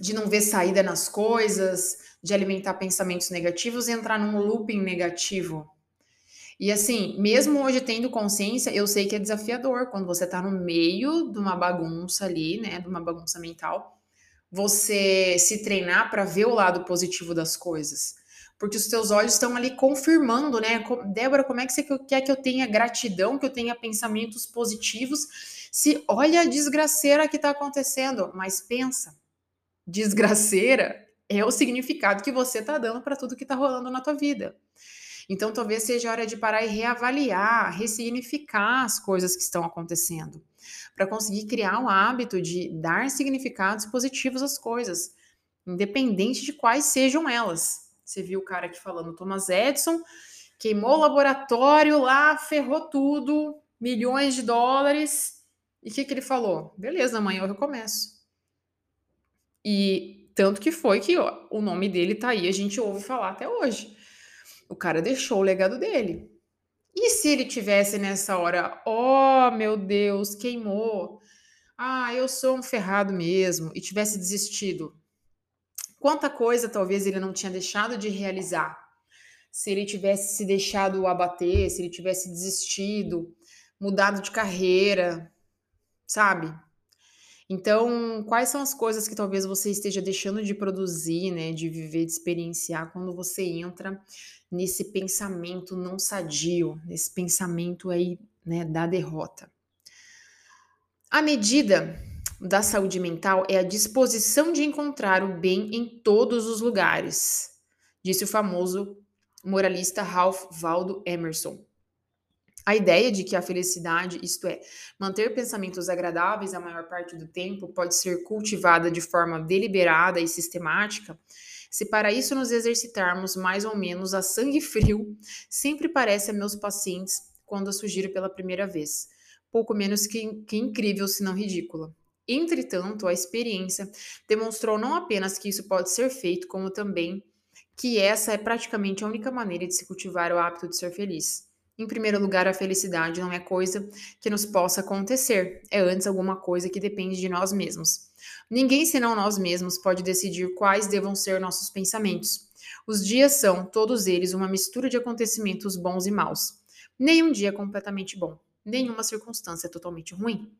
de não ver saída nas coisas, de alimentar pensamentos negativos e entrar num looping negativo. E assim, mesmo hoje tendo consciência, eu sei que é desafiador quando você tá no meio de uma bagunça ali, né, de uma bagunça mental, você se treinar para ver o lado positivo das coisas porque os teus olhos estão ali confirmando, né? Débora, como é que você quer que eu tenha gratidão, que eu tenha pensamentos positivos? Se olha a desgraceira que está acontecendo, mas pensa, desgraceira é o significado que você está dando para tudo que está rolando na tua vida. Então, talvez seja hora de parar e reavaliar, ressignificar as coisas que estão acontecendo, para conseguir criar um hábito de dar significados positivos às coisas, independente de quais sejam elas. Você viu o cara aqui falando, Thomas Edison queimou o laboratório lá, ferrou tudo, milhões de dólares. E o que, que ele falou? Beleza, amanhã eu recomeço. E tanto que foi que ó, o nome dele tá aí, a gente ouve falar até hoje. O cara deixou o legado dele. E se ele tivesse nessa hora, oh meu Deus, queimou. Ah, eu sou um ferrado mesmo, e tivesse desistido, Quanta coisa talvez ele não tinha deixado de realizar. Se ele tivesse se deixado abater, se ele tivesse desistido, mudado de carreira, sabe? Então, quais são as coisas que talvez você esteja deixando de produzir, né, de viver, de experienciar quando você entra nesse pensamento não sadio, nesse pensamento aí, né, da derrota? À medida da saúde mental é a disposição de encontrar o bem em todos os lugares, disse o famoso moralista Ralph Waldo Emerson. A ideia de que a felicidade, isto é, manter pensamentos agradáveis a maior parte do tempo, pode ser cultivada de forma deliberada e sistemática, se para isso nos exercitarmos mais ou menos a sangue frio, sempre parece a meus pacientes quando a sugiro pela primeira vez. Pouco menos que, que incrível, se não ridícula. Entretanto, a experiência demonstrou não apenas que isso pode ser feito, como também que essa é praticamente a única maneira de se cultivar o hábito de ser feliz. Em primeiro lugar, a felicidade não é coisa que nos possa acontecer, é antes alguma coisa que depende de nós mesmos. Ninguém senão nós mesmos pode decidir quais devam ser nossos pensamentos. Os dias são, todos eles, uma mistura de acontecimentos bons e maus. Nenhum dia é completamente bom, nenhuma circunstância é totalmente ruim.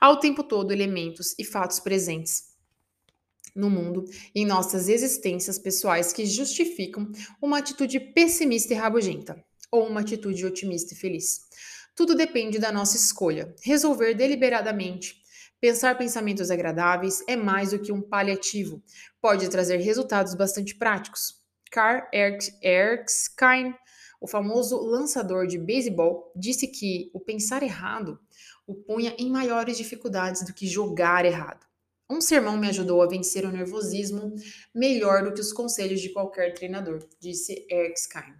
Há o tempo todo elementos e fatos presentes no mundo e em nossas existências pessoais que justificam uma atitude pessimista e rabugenta ou uma atitude otimista e feliz. Tudo depende da nossa escolha. Resolver deliberadamente pensar pensamentos agradáveis é mais do que um paliativo, pode trazer resultados bastante práticos. Carl Erskine, o famoso lançador de beisebol, disse que o pensar errado o punha em maiores dificuldades do que jogar errado. Um sermão me ajudou a vencer o nervosismo melhor do que os conselhos de qualquer treinador, disse Erskine.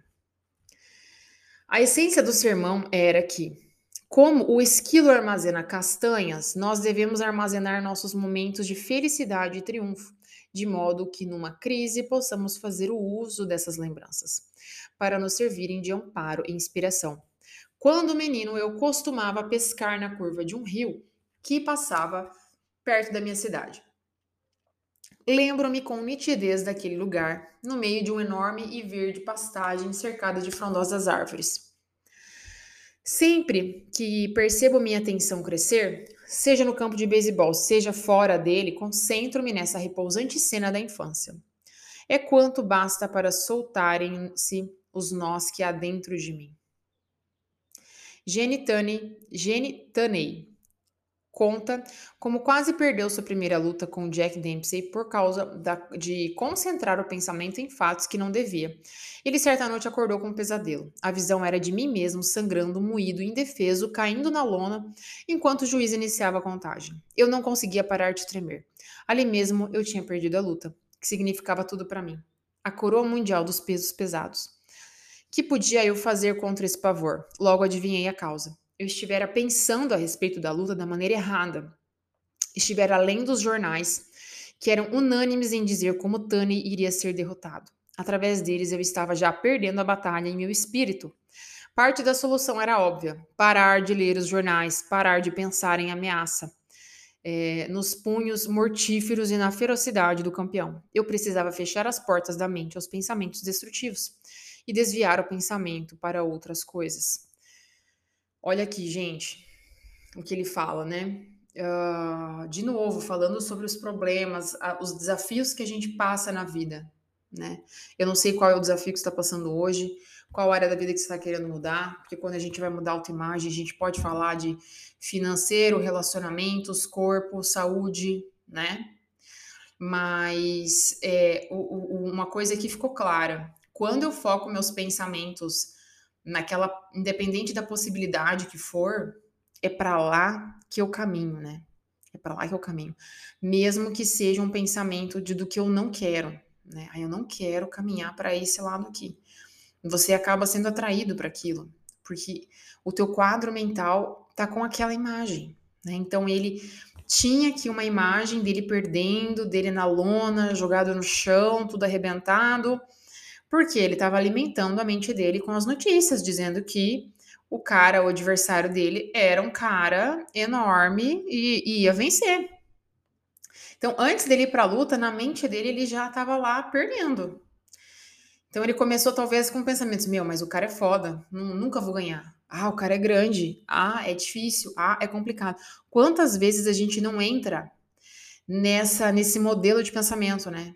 A essência do sermão era que, como o esquilo armazena castanhas, nós devemos armazenar nossos momentos de felicidade e triunfo, de modo que numa crise possamos fazer o uso dessas lembranças, para nos servirem de amparo e inspiração. Quando menino, eu costumava pescar na curva de um rio que passava perto da minha cidade. Lembro-me com nitidez daquele lugar, no meio de uma enorme e verde pastagem cercada de frondosas árvores. Sempre que percebo minha atenção crescer, seja no campo de beisebol, seja fora dele, concentro-me nessa repousante cena da infância. É quanto basta para soltarem-se os nós que há dentro de mim. Jenny Tunney, conta como quase perdeu sua primeira luta com Jack Dempsey por causa da, de concentrar o pensamento em fatos que não devia. Ele certa noite acordou com um pesadelo. A visão era de mim mesmo sangrando, moído, indefeso, caindo na lona, enquanto o juiz iniciava a contagem. Eu não conseguia parar de tremer. Ali mesmo eu tinha perdido a luta, que significava tudo para mim. A coroa mundial dos pesos pesados. Que podia eu fazer contra esse pavor? Logo adivinhei a causa eu estivera pensando a respeito da luta da maneira errada, estivera além dos jornais, que eram unânimes em dizer como Tani iria ser derrotado. Através deles eu estava já perdendo a batalha em meu espírito. Parte da solução era óbvia: parar de ler os jornais, parar de pensar em ameaça. É, nos punhos mortíferos e na ferocidade do campeão. Eu precisava fechar as portas da mente aos pensamentos destrutivos e desviar o pensamento para outras coisas. Olha aqui, gente, o que ele fala, né? Uh, de novo, falando sobre os problemas, uh, os desafios que a gente passa na vida, né? Eu não sei qual é o desafio que você está passando hoje, qual área da vida que você está querendo mudar, porque quando a gente vai mudar a autoimagem, a gente pode falar de financeiro, relacionamentos, corpo, saúde, né? Mas é, o, o, uma coisa que ficou clara: quando eu foco meus pensamentos naquela, independente da possibilidade que for, é para lá que eu caminho, né? É para lá que eu caminho. Mesmo que seja um pensamento de do que eu não quero, né? Aí eu não quero caminhar para esse lado aqui. Você acaba sendo atraído para aquilo, porque o teu quadro mental tá com aquela imagem, né? Então ele tinha aqui uma imagem dele perdendo, dele na lona, jogado no chão, tudo arrebentado porque ele estava alimentando a mente dele com as notícias, dizendo que o cara, o adversário dele, era um cara enorme e, e ia vencer. Então, antes dele ir para a luta, na mente dele, ele já estava lá perdendo. Então, ele começou talvez com pensamentos: meu, mas o cara é foda, nunca vou ganhar. Ah, o cara é grande. Ah, é difícil. Ah, é complicado. Quantas vezes a gente não entra nessa nesse modelo de pensamento, né?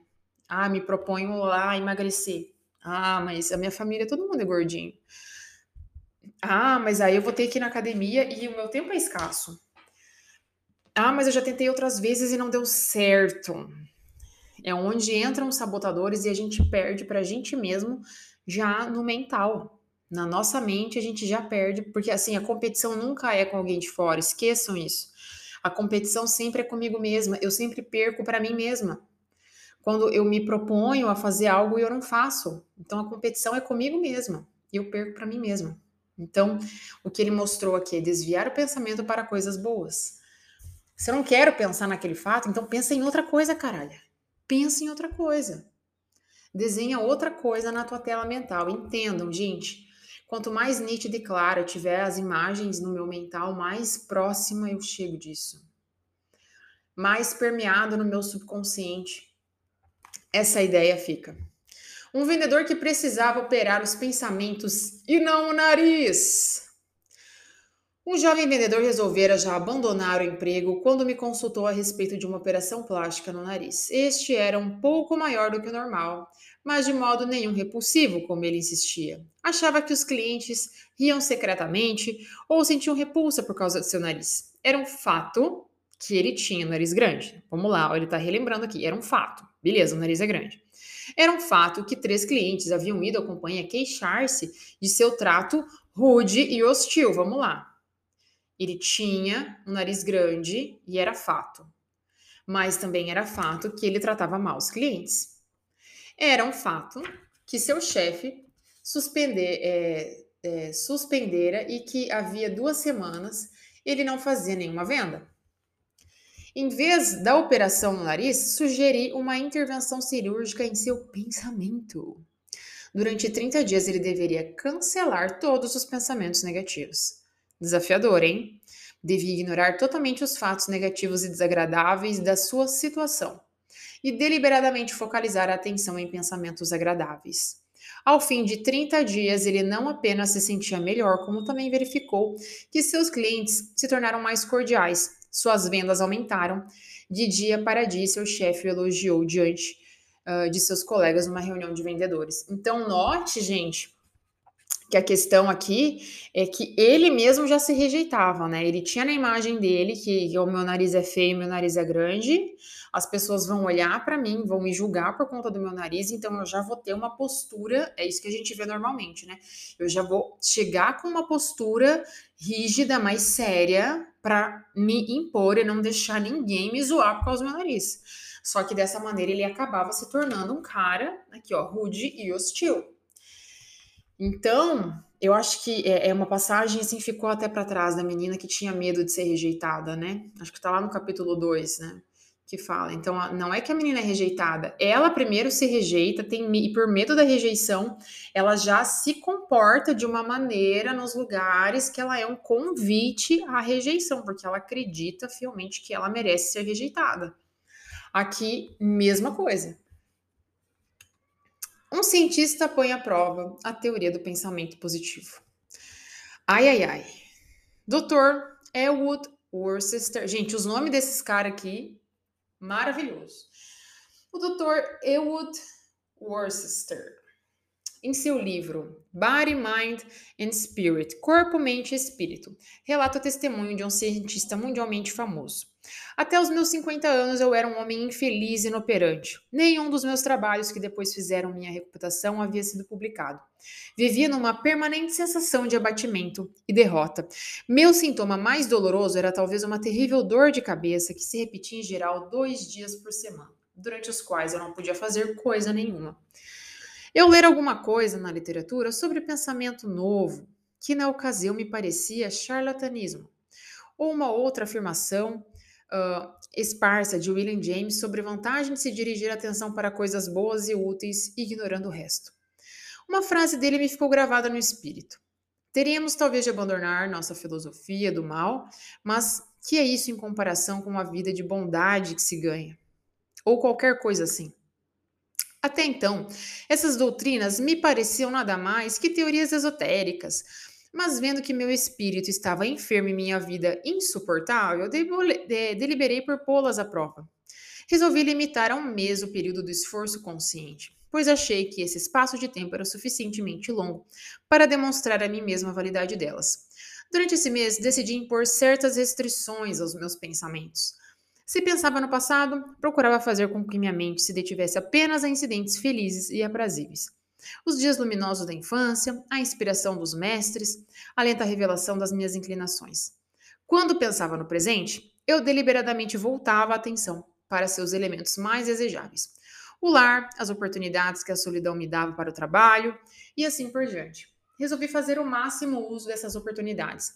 Ah, me proponho lá emagrecer. Ah, mas a minha família, todo mundo é gordinho. Ah, mas aí eu vou ter que ir na academia e o meu tempo é escasso. Ah, mas eu já tentei outras vezes e não deu certo. É onde entram os sabotadores e a gente perde para a gente mesmo já no mental. Na nossa mente a gente já perde, porque assim, a competição nunca é com alguém de fora, esqueçam isso. A competição sempre é comigo mesma, eu sempre perco para mim mesma quando eu me proponho a fazer algo e eu não faço. Então a competição é comigo mesma e eu perco para mim mesma. Então, o que ele mostrou aqui é desviar o pensamento para coisas boas. Se eu não quero pensar naquele fato, então pensa em outra coisa, caralho. Pensa em outra coisa. Desenha outra coisa na tua tela mental. Entendam, gente. Quanto mais nítida e clara tiver as imagens no meu mental, mais próxima eu chego disso. Mais permeado no meu subconsciente. Essa ideia fica. Um vendedor que precisava operar os pensamentos e não o nariz. Um jovem vendedor resolvera já abandonar o emprego quando me consultou a respeito de uma operação plástica no nariz. Este era um pouco maior do que o normal, mas de modo nenhum repulsivo, como ele insistia. Achava que os clientes riam secretamente ou sentiam repulsa por causa do seu nariz. Era um fato que ele tinha nariz grande. Vamos lá, ele está relembrando aqui. Era um fato. Beleza, o nariz é grande. Era um fato que três clientes haviam ido à companhia queixar-se de seu trato rude e hostil. Vamos lá. Ele tinha um nariz grande e era fato. Mas também era fato que ele tratava mal os clientes. Era um fato que seu chefe suspender, é, é, suspendera e que havia duas semanas ele não fazia nenhuma venda. Em vez da operação no nariz, sugeri uma intervenção cirúrgica em seu pensamento. Durante 30 dias ele deveria cancelar todos os pensamentos negativos. Desafiador, hein? Devia ignorar totalmente os fatos negativos e desagradáveis da sua situação e deliberadamente focalizar a atenção em pensamentos agradáveis. Ao fim de 30 dias, ele não apenas se sentia melhor, como também verificou que seus clientes se tornaram mais cordiais, suas vendas aumentaram. De dia para dia, seu chefe elogiou diante uh, de seus colegas numa reunião de vendedores. Então, note, gente, que a questão aqui é que ele mesmo já se rejeitava, né? Ele tinha na imagem dele que, o meu nariz é feio, meu nariz é grande, as pessoas vão olhar para mim, vão me julgar por conta do meu nariz, então eu já vou ter uma postura, é isso que a gente vê normalmente, né? Eu já vou chegar com uma postura rígida, mais séria, para me impor e não deixar ninguém me zoar por causa do meu nariz. Só que dessa maneira ele acabava se tornando um cara, aqui ó, rude e hostil. Então, eu acho que é, é uma passagem assim, ficou até para trás da menina que tinha medo de ser rejeitada, né? Acho que tá lá no capítulo 2, né? Que fala. Então, não é que a menina é rejeitada, ela primeiro se rejeita, tem e por medo da rejeição, ela já se comporta de uma maneira nos lugares que ela é um convite à rejeição, porque ela acredita fielmente que ela merece ser rejeitada. Aqui, mesma coisa. Um cientista põe à prova a teoria do pensamento positivo. Ai, ai, ai. Dr. Elwood Worcester. Gente, os nomes desses caras aqui, maravilhoso. O Dr. Elwood Worcester, em seu livro Body, Mind and Spirit Corpo, Mente e Espírito, relata o testemunho de um cientista mundialmente famoso. Até os meus 50 anos eu era um homem infeliz e inoperante. Nenhum dos meus trabalhos que depois fizeram minha reputação havia sido publicado. Vivia numa permanente sensação de abatimento e derrota. Meu sintoma mais doloroso era talvez uma terrível dor de cabeça que se repetia em geral dois dias por semana, durante os quais eu não podia fazer coisa nenhuma. Eu ler alguma coisa na literatura sobre pensamento novo, que na ocasião me parecia charlatanismo, ou uma outra afirmação uh, esparsa de William James sobre a vantagem de se dirigir a atenção para coisas boas e úteis, ignorando o resto. Uma frase dele me ficou gravada no espírito. Teríamos talvez de abandonar nossa filosofia do mal, mas que é isso em comparação com uma vida de bondade que se ganha? Ou qualquer coisa assim. Até então, essas doutrinas me pareciam nada mais que teorias esotéricas, mas vendo que meu espírito estava enfermo e minha vida insuportável, deliberei por pô-las à prova. Resolvi limitar a um mês o período do esforço consciente, pois achei que esse espaço de tempo era suficientemente longo para demonstrar a mim mesma a validade delas. Durante esse mês, decidi impor certas restrições aos meus pensamentos. Se pensava no passado, procurava fazer com que minha mente se detivesse apenas a incidentes felizes e aprazíveis os dias luminosos da infância, a inspiração dos mestres, a lenta revelação das minhas inclinações. Quando pensava no presente, eu deliberadamente voltava a atenção para seus elementos mais desejáveis. O lar, as oportunidades que a solidão me dava para o trabalho e assim por diante. Resolvi fazer o máximo uso dessas oportunidades,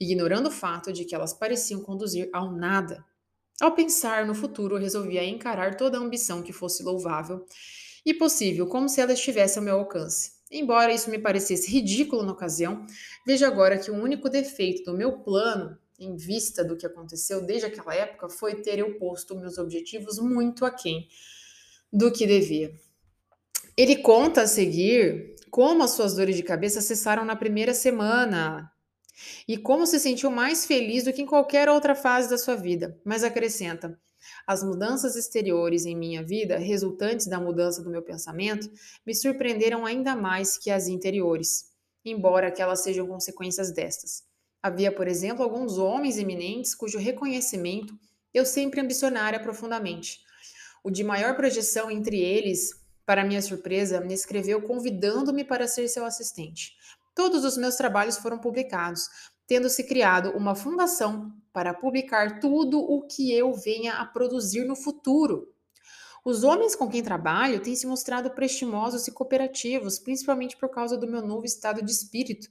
ignorando o fato de que elas pareciam conduzir ao nada. Ao pensar no futuro, resolvi encarar toda a ambição que fosse louvável e possível, como se ela estivesse ao meu alcance. Embora isso me parecesse ridículo na ocasião, veja agora que o único defeito do meu plano, em vista do que aconteceu desde aquela época, foi ter eu posto meus objetivos muito aquém do que devia. Ele conta a seguir como as suas dores de cabeça cessaram na primeira semana e como se sentiu mais feliz do que em qualquer outra fase da sua vida, mas acrescenta: as mudanças exteriores em minha vida, resultantes da mudança do meu pensamento, me surpreenderam ainda mais que as interiores, embora aquelas sejam consequências destas. Havia, por exemplo, alguns homens eminentes cujo reconhecimento eu sempre ambicionara profundamente. O de maior projeção entre eles, para minha surpresa, me escreveu convidando-me para ser seu assistente. Todos os meus trabalhos foram publicados, tendo-se criado uma fundação para publicar tudo o que eu venha a produzir no futuro. Os homens com quem trabalho têm se mostrado prestimosos e cooperativos, principalmente por causa do meu novo estado de espírito.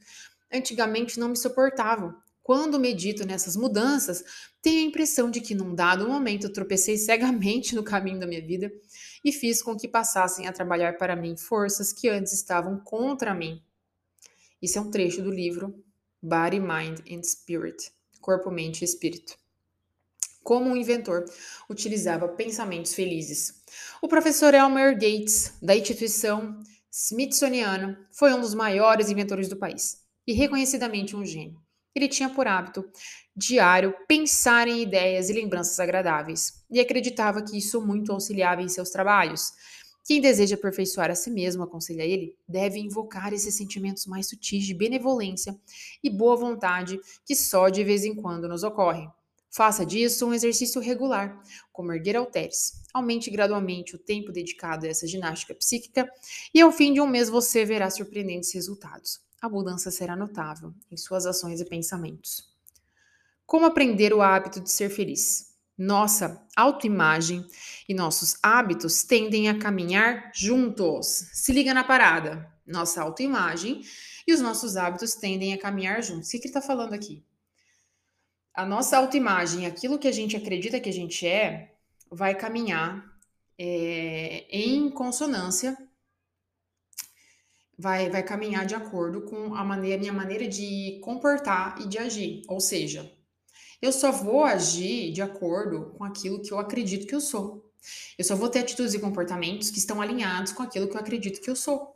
Antigamente não me suportavam. Quando medito nessas mudanças, tenho a impressão de que num dado momento tropecei cegamente no caminho da minha vida e fiz com que passassem a trabalhar para mim forças que antes estavam contra mim. Isso é um trecho do livro Body, Mind and Spirit Corpo, Mente e Espírito. Como um inventor utilizava pensamentos felizes. O professor Elmer Gates, da instituição Smithsoniana, foi um dos maiores inventores do país e reconhecidamente um gênio. Ele tinha por hábito diário pensar em ideias e lembranças agradáveis e acreditava que isso muito auxiliava em seus trabalhos. Quem deseja aperfeiçoar a si mesmo, aconselha ele, deve invocar esses sentimentos mais sutis de benevolência e boa vontade que só de vez em quando nos ocorrem. Faça disso um exercício regular, como erguer halteres. Aumente gradualmente o tempo dedicado a essa ginástica psíquica e ao fim de um mês você verá surpreendentes resultados. A mudança será notável em suas ações e pensamentos. Como aprender o hábito de ser feliz? Nossa autoimagem e nossos hábitos tendem a caminhar juntos. Se liga na parada. Nossa autoimagem e os nossos hábitos tendem a caminhar juntos. O que, ele está falando aqui? A nossa autoimagem, aquilo que a gente acredita que a gente é, vai caminhar é, em consonância, vai, vai caminhar de acordo com a maneira, minha maneira de comportar e de agir. Ou seja, eu só vou agir de acordo com aquilo que eu acredito que eu sou. Eu só vou ter atitudes e comportamentos que estão alinhados com aquilo que eu acredito que eu sou.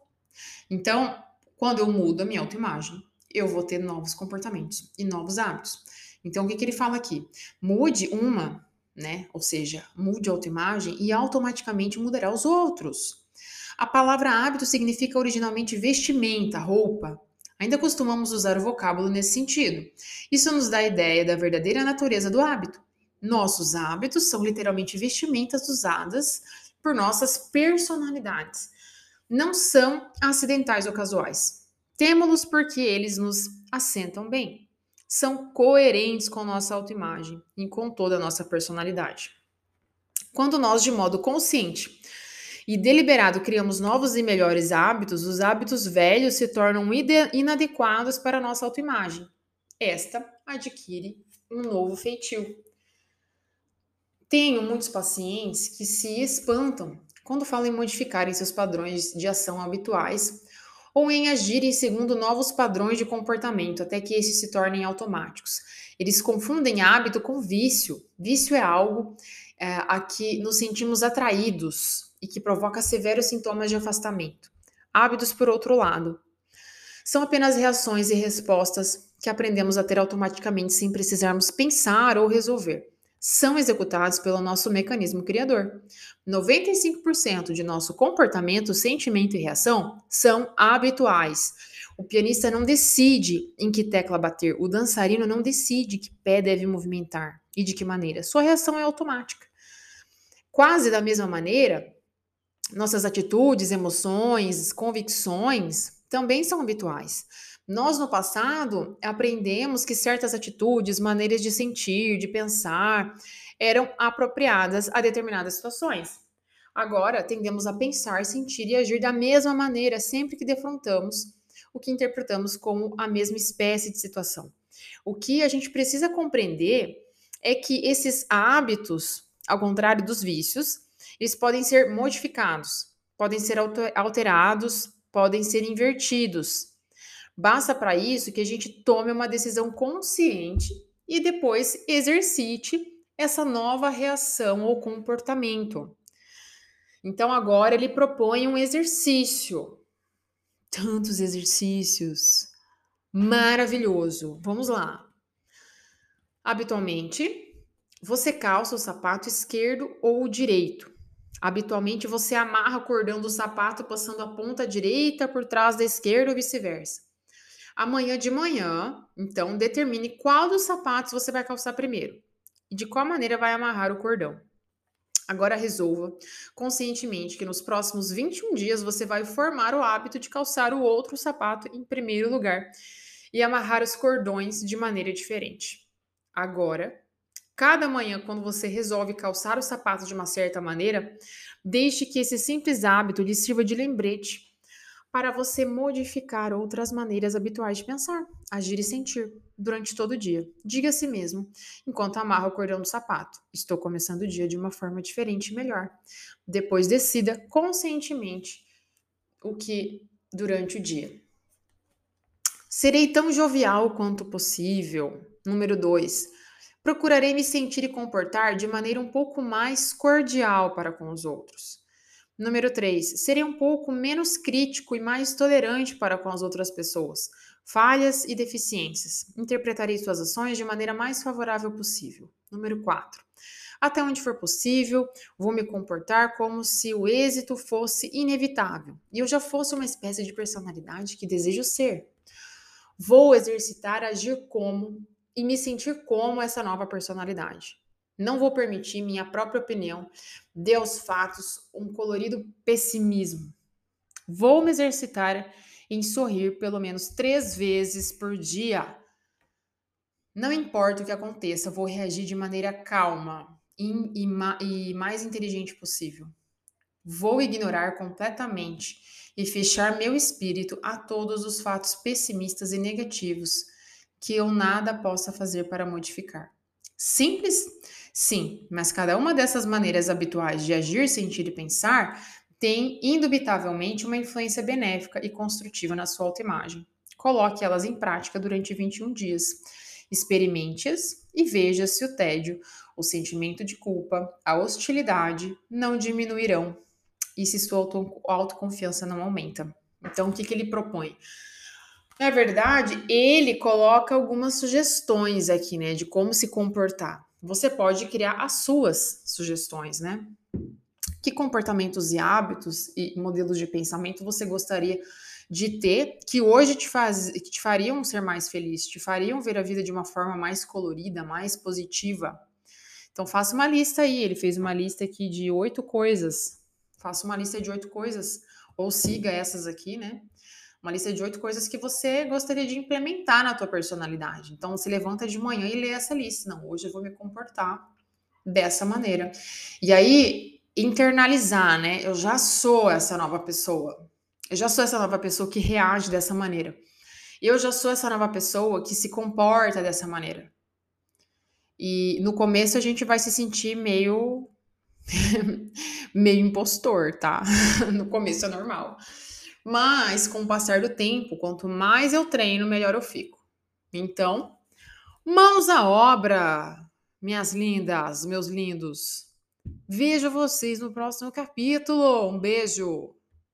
Então, quando eu mudo a minha autoimagem, eu vou ter novos comportamentos e novos hábitos. Então, o que, que ele fala aqui? Mude uma, né? Ou seja, mude a autoimagem e automaticamente mudará os outros. A palavra hábito significa originalmente vestimenta, roupa. Ainda costumamos usar o vocábulo nesse sentido. Isso nos dá a ideia da verdadeira natureza do hábito. Nossos hábitos são literalmente vestimentas usadas por nossas personalidades. Não são acidentais ou casuais. Temos-los porque eles nos assentam bem. São coerentes com nossa autoimagem e com toda a nossa personalidade. Quando nós, de modo consciente, e deliberado criamos novos e melhores hábitos, os hábitos velhos se tornam inadequados para a nossa autoimagem. Esta adquire um novo feitio. Tenho muitos pacientes que se espantam quando falam em modificarem seus padrões de ação habituais ou em agirem segundo novos padrões de comportamento, até que esses se tornem automáticos. Eles confundem hábito com vício. Vício é algo é, a que nos sentimos atraídos, e que provoca severos sintomas de afastamento. Hábitos, por outro lado, são apenas reações e respostas que aprendemos a ter automaticamente sem precisarmos pensar ou resolver. São executados pelo nosso mecanismo criador. 95% de nosso comportamento, sentimento e reação são habituais. O pianista não decide em que tecla bater, o dançarino não decide que pé deve movimentar e de que maneira. Sua reação é automática. Quase da mesma maneira, nossas atitudes, emoções, convicções também são habituais. Nós, no passado, aprendemos que certas atitudes, maneiras de sentir, de pensar, eram apropriadas a determinadas situações. Agora, tendemos a pensar, sentir e agir da mesma maneira sempre que defrontamos o que interpretamos como a mesma espécie de situação. O que a gente precisa compreender é que esses hábitos, ao contrário dos vícios, eles podem ser modificados, podem ser alterados podem ser invertidos. Basta para isso que a gente tome uma decisão consciente e depois exercite essa nova reação ou comportamento. Então agora ele propõe um exercício. Tantos exercícios. Maravilhoso. Vamos lá. Habitualmente, você calça o sapato esquerdo ou direito. Habitualmente, você amarra o cordão do sapato passando a ponta direita por trás da esquerda ou vice-versa. Amanhã de manhã, então, determine qual dos sapatos você vai calçar primeiro e de qual maneira vai amarrar o cordão. Agora resolva conscientemente que nos próximos 21 dias você vai formar o hábito de calçar o outro sapato em primeiro lugar e amarrar os cordões de maneira diferente. Agora, cada manhã, quando você resolve calçar o sapato de uma certa maneira, deixe que esse simples hábito lhe sirva de lembrete para você modificar outras maneiras habituais de pensar, agir e sentir durante todo o dia. Diga a si mesmo, enquanto amarra o cordão do sapato: Estou começando o dia de uma forma diferente e melhor. Depois decida conscientemente o que durante o dia. Serei tão jovial quanto possível. Número 2. Procurarei me sentir e comportar de maneira um pouco mais cordial para com os outros. Número 3. Serei um pouco menos crítico e mais tolerante para com as outras pessoas. Falhas e deficiências. Interpretarei suas ações de maneira mais favorável possível. Número 4. Até onde for possível, vou me comportar como se o êxito fosse inevitável e eu já fosse uma espécie de personalidade que desejo ser. Vou exercitar agir como e me sentir como essa nova personalidade. Não vou permitir minha própria opinião dê aos fatos um colorido pessimismo. Vou me exercitar em sorrir pelo menos três vezes por dia. Não importa o que aconteça, vou reagir de maneira calma e, e, e mais inteligente possível. Vou ignorar completamente e fechar meu espírito a todos os fatos pessimistas e negativos que eu nada possa fazer para modificar. Simples? Sim, mas cada uma dessas maneiras habituais de agir, sentir e pensar tem indubitavelmente uma influência benéfica e construtiva na sua autoimagem. Coloque elas em prática durante 21 dias. Experimente-as e veja se o tédio, o sentimento de culpa, a hostilidade não diminuirão e se sua auto autoconfiança não aumenta. Então, o que, que ele propõe? Na verdade, ele coloca algumas sugestões aqui, né, de como se comportar você pode criar as suas sugestões, né? Que comportamentos e hábitos e modelos de pensamento você gostaria de ter que hoje te, faz, que te fariam ser mais feliz, te fariam ver a vida de uma forma mais colorida, mais positiva? Então faça uma lista aí. Ele fez uma lista aqui de oito coisas. Faça uma lista de oito coisas ou siga essas aqui, né? Uma lista de oito coisas que você gostaria de implementar na tua personalidade. Então, se levanta de manhã e lê essa lista. Não, hoje eu vou me comportar dessa maneira. E aí, internalizar, né? Eu já sou essa nova pessoa. Eu já sou essa nova pessoa que reage dessa maneira. Eu já sou essa nova pessoa que se comporta dessa maneira. E no começo a gente vai se sentir meio meio impostor, tá? no começo é normal. Mas com o passar do tempo, quanto mais eu treino, melhor eu fico. Então, mãos à obra, minhas lindas, meus lindos. Vejo vocês no próximo capítulo. Um beijo.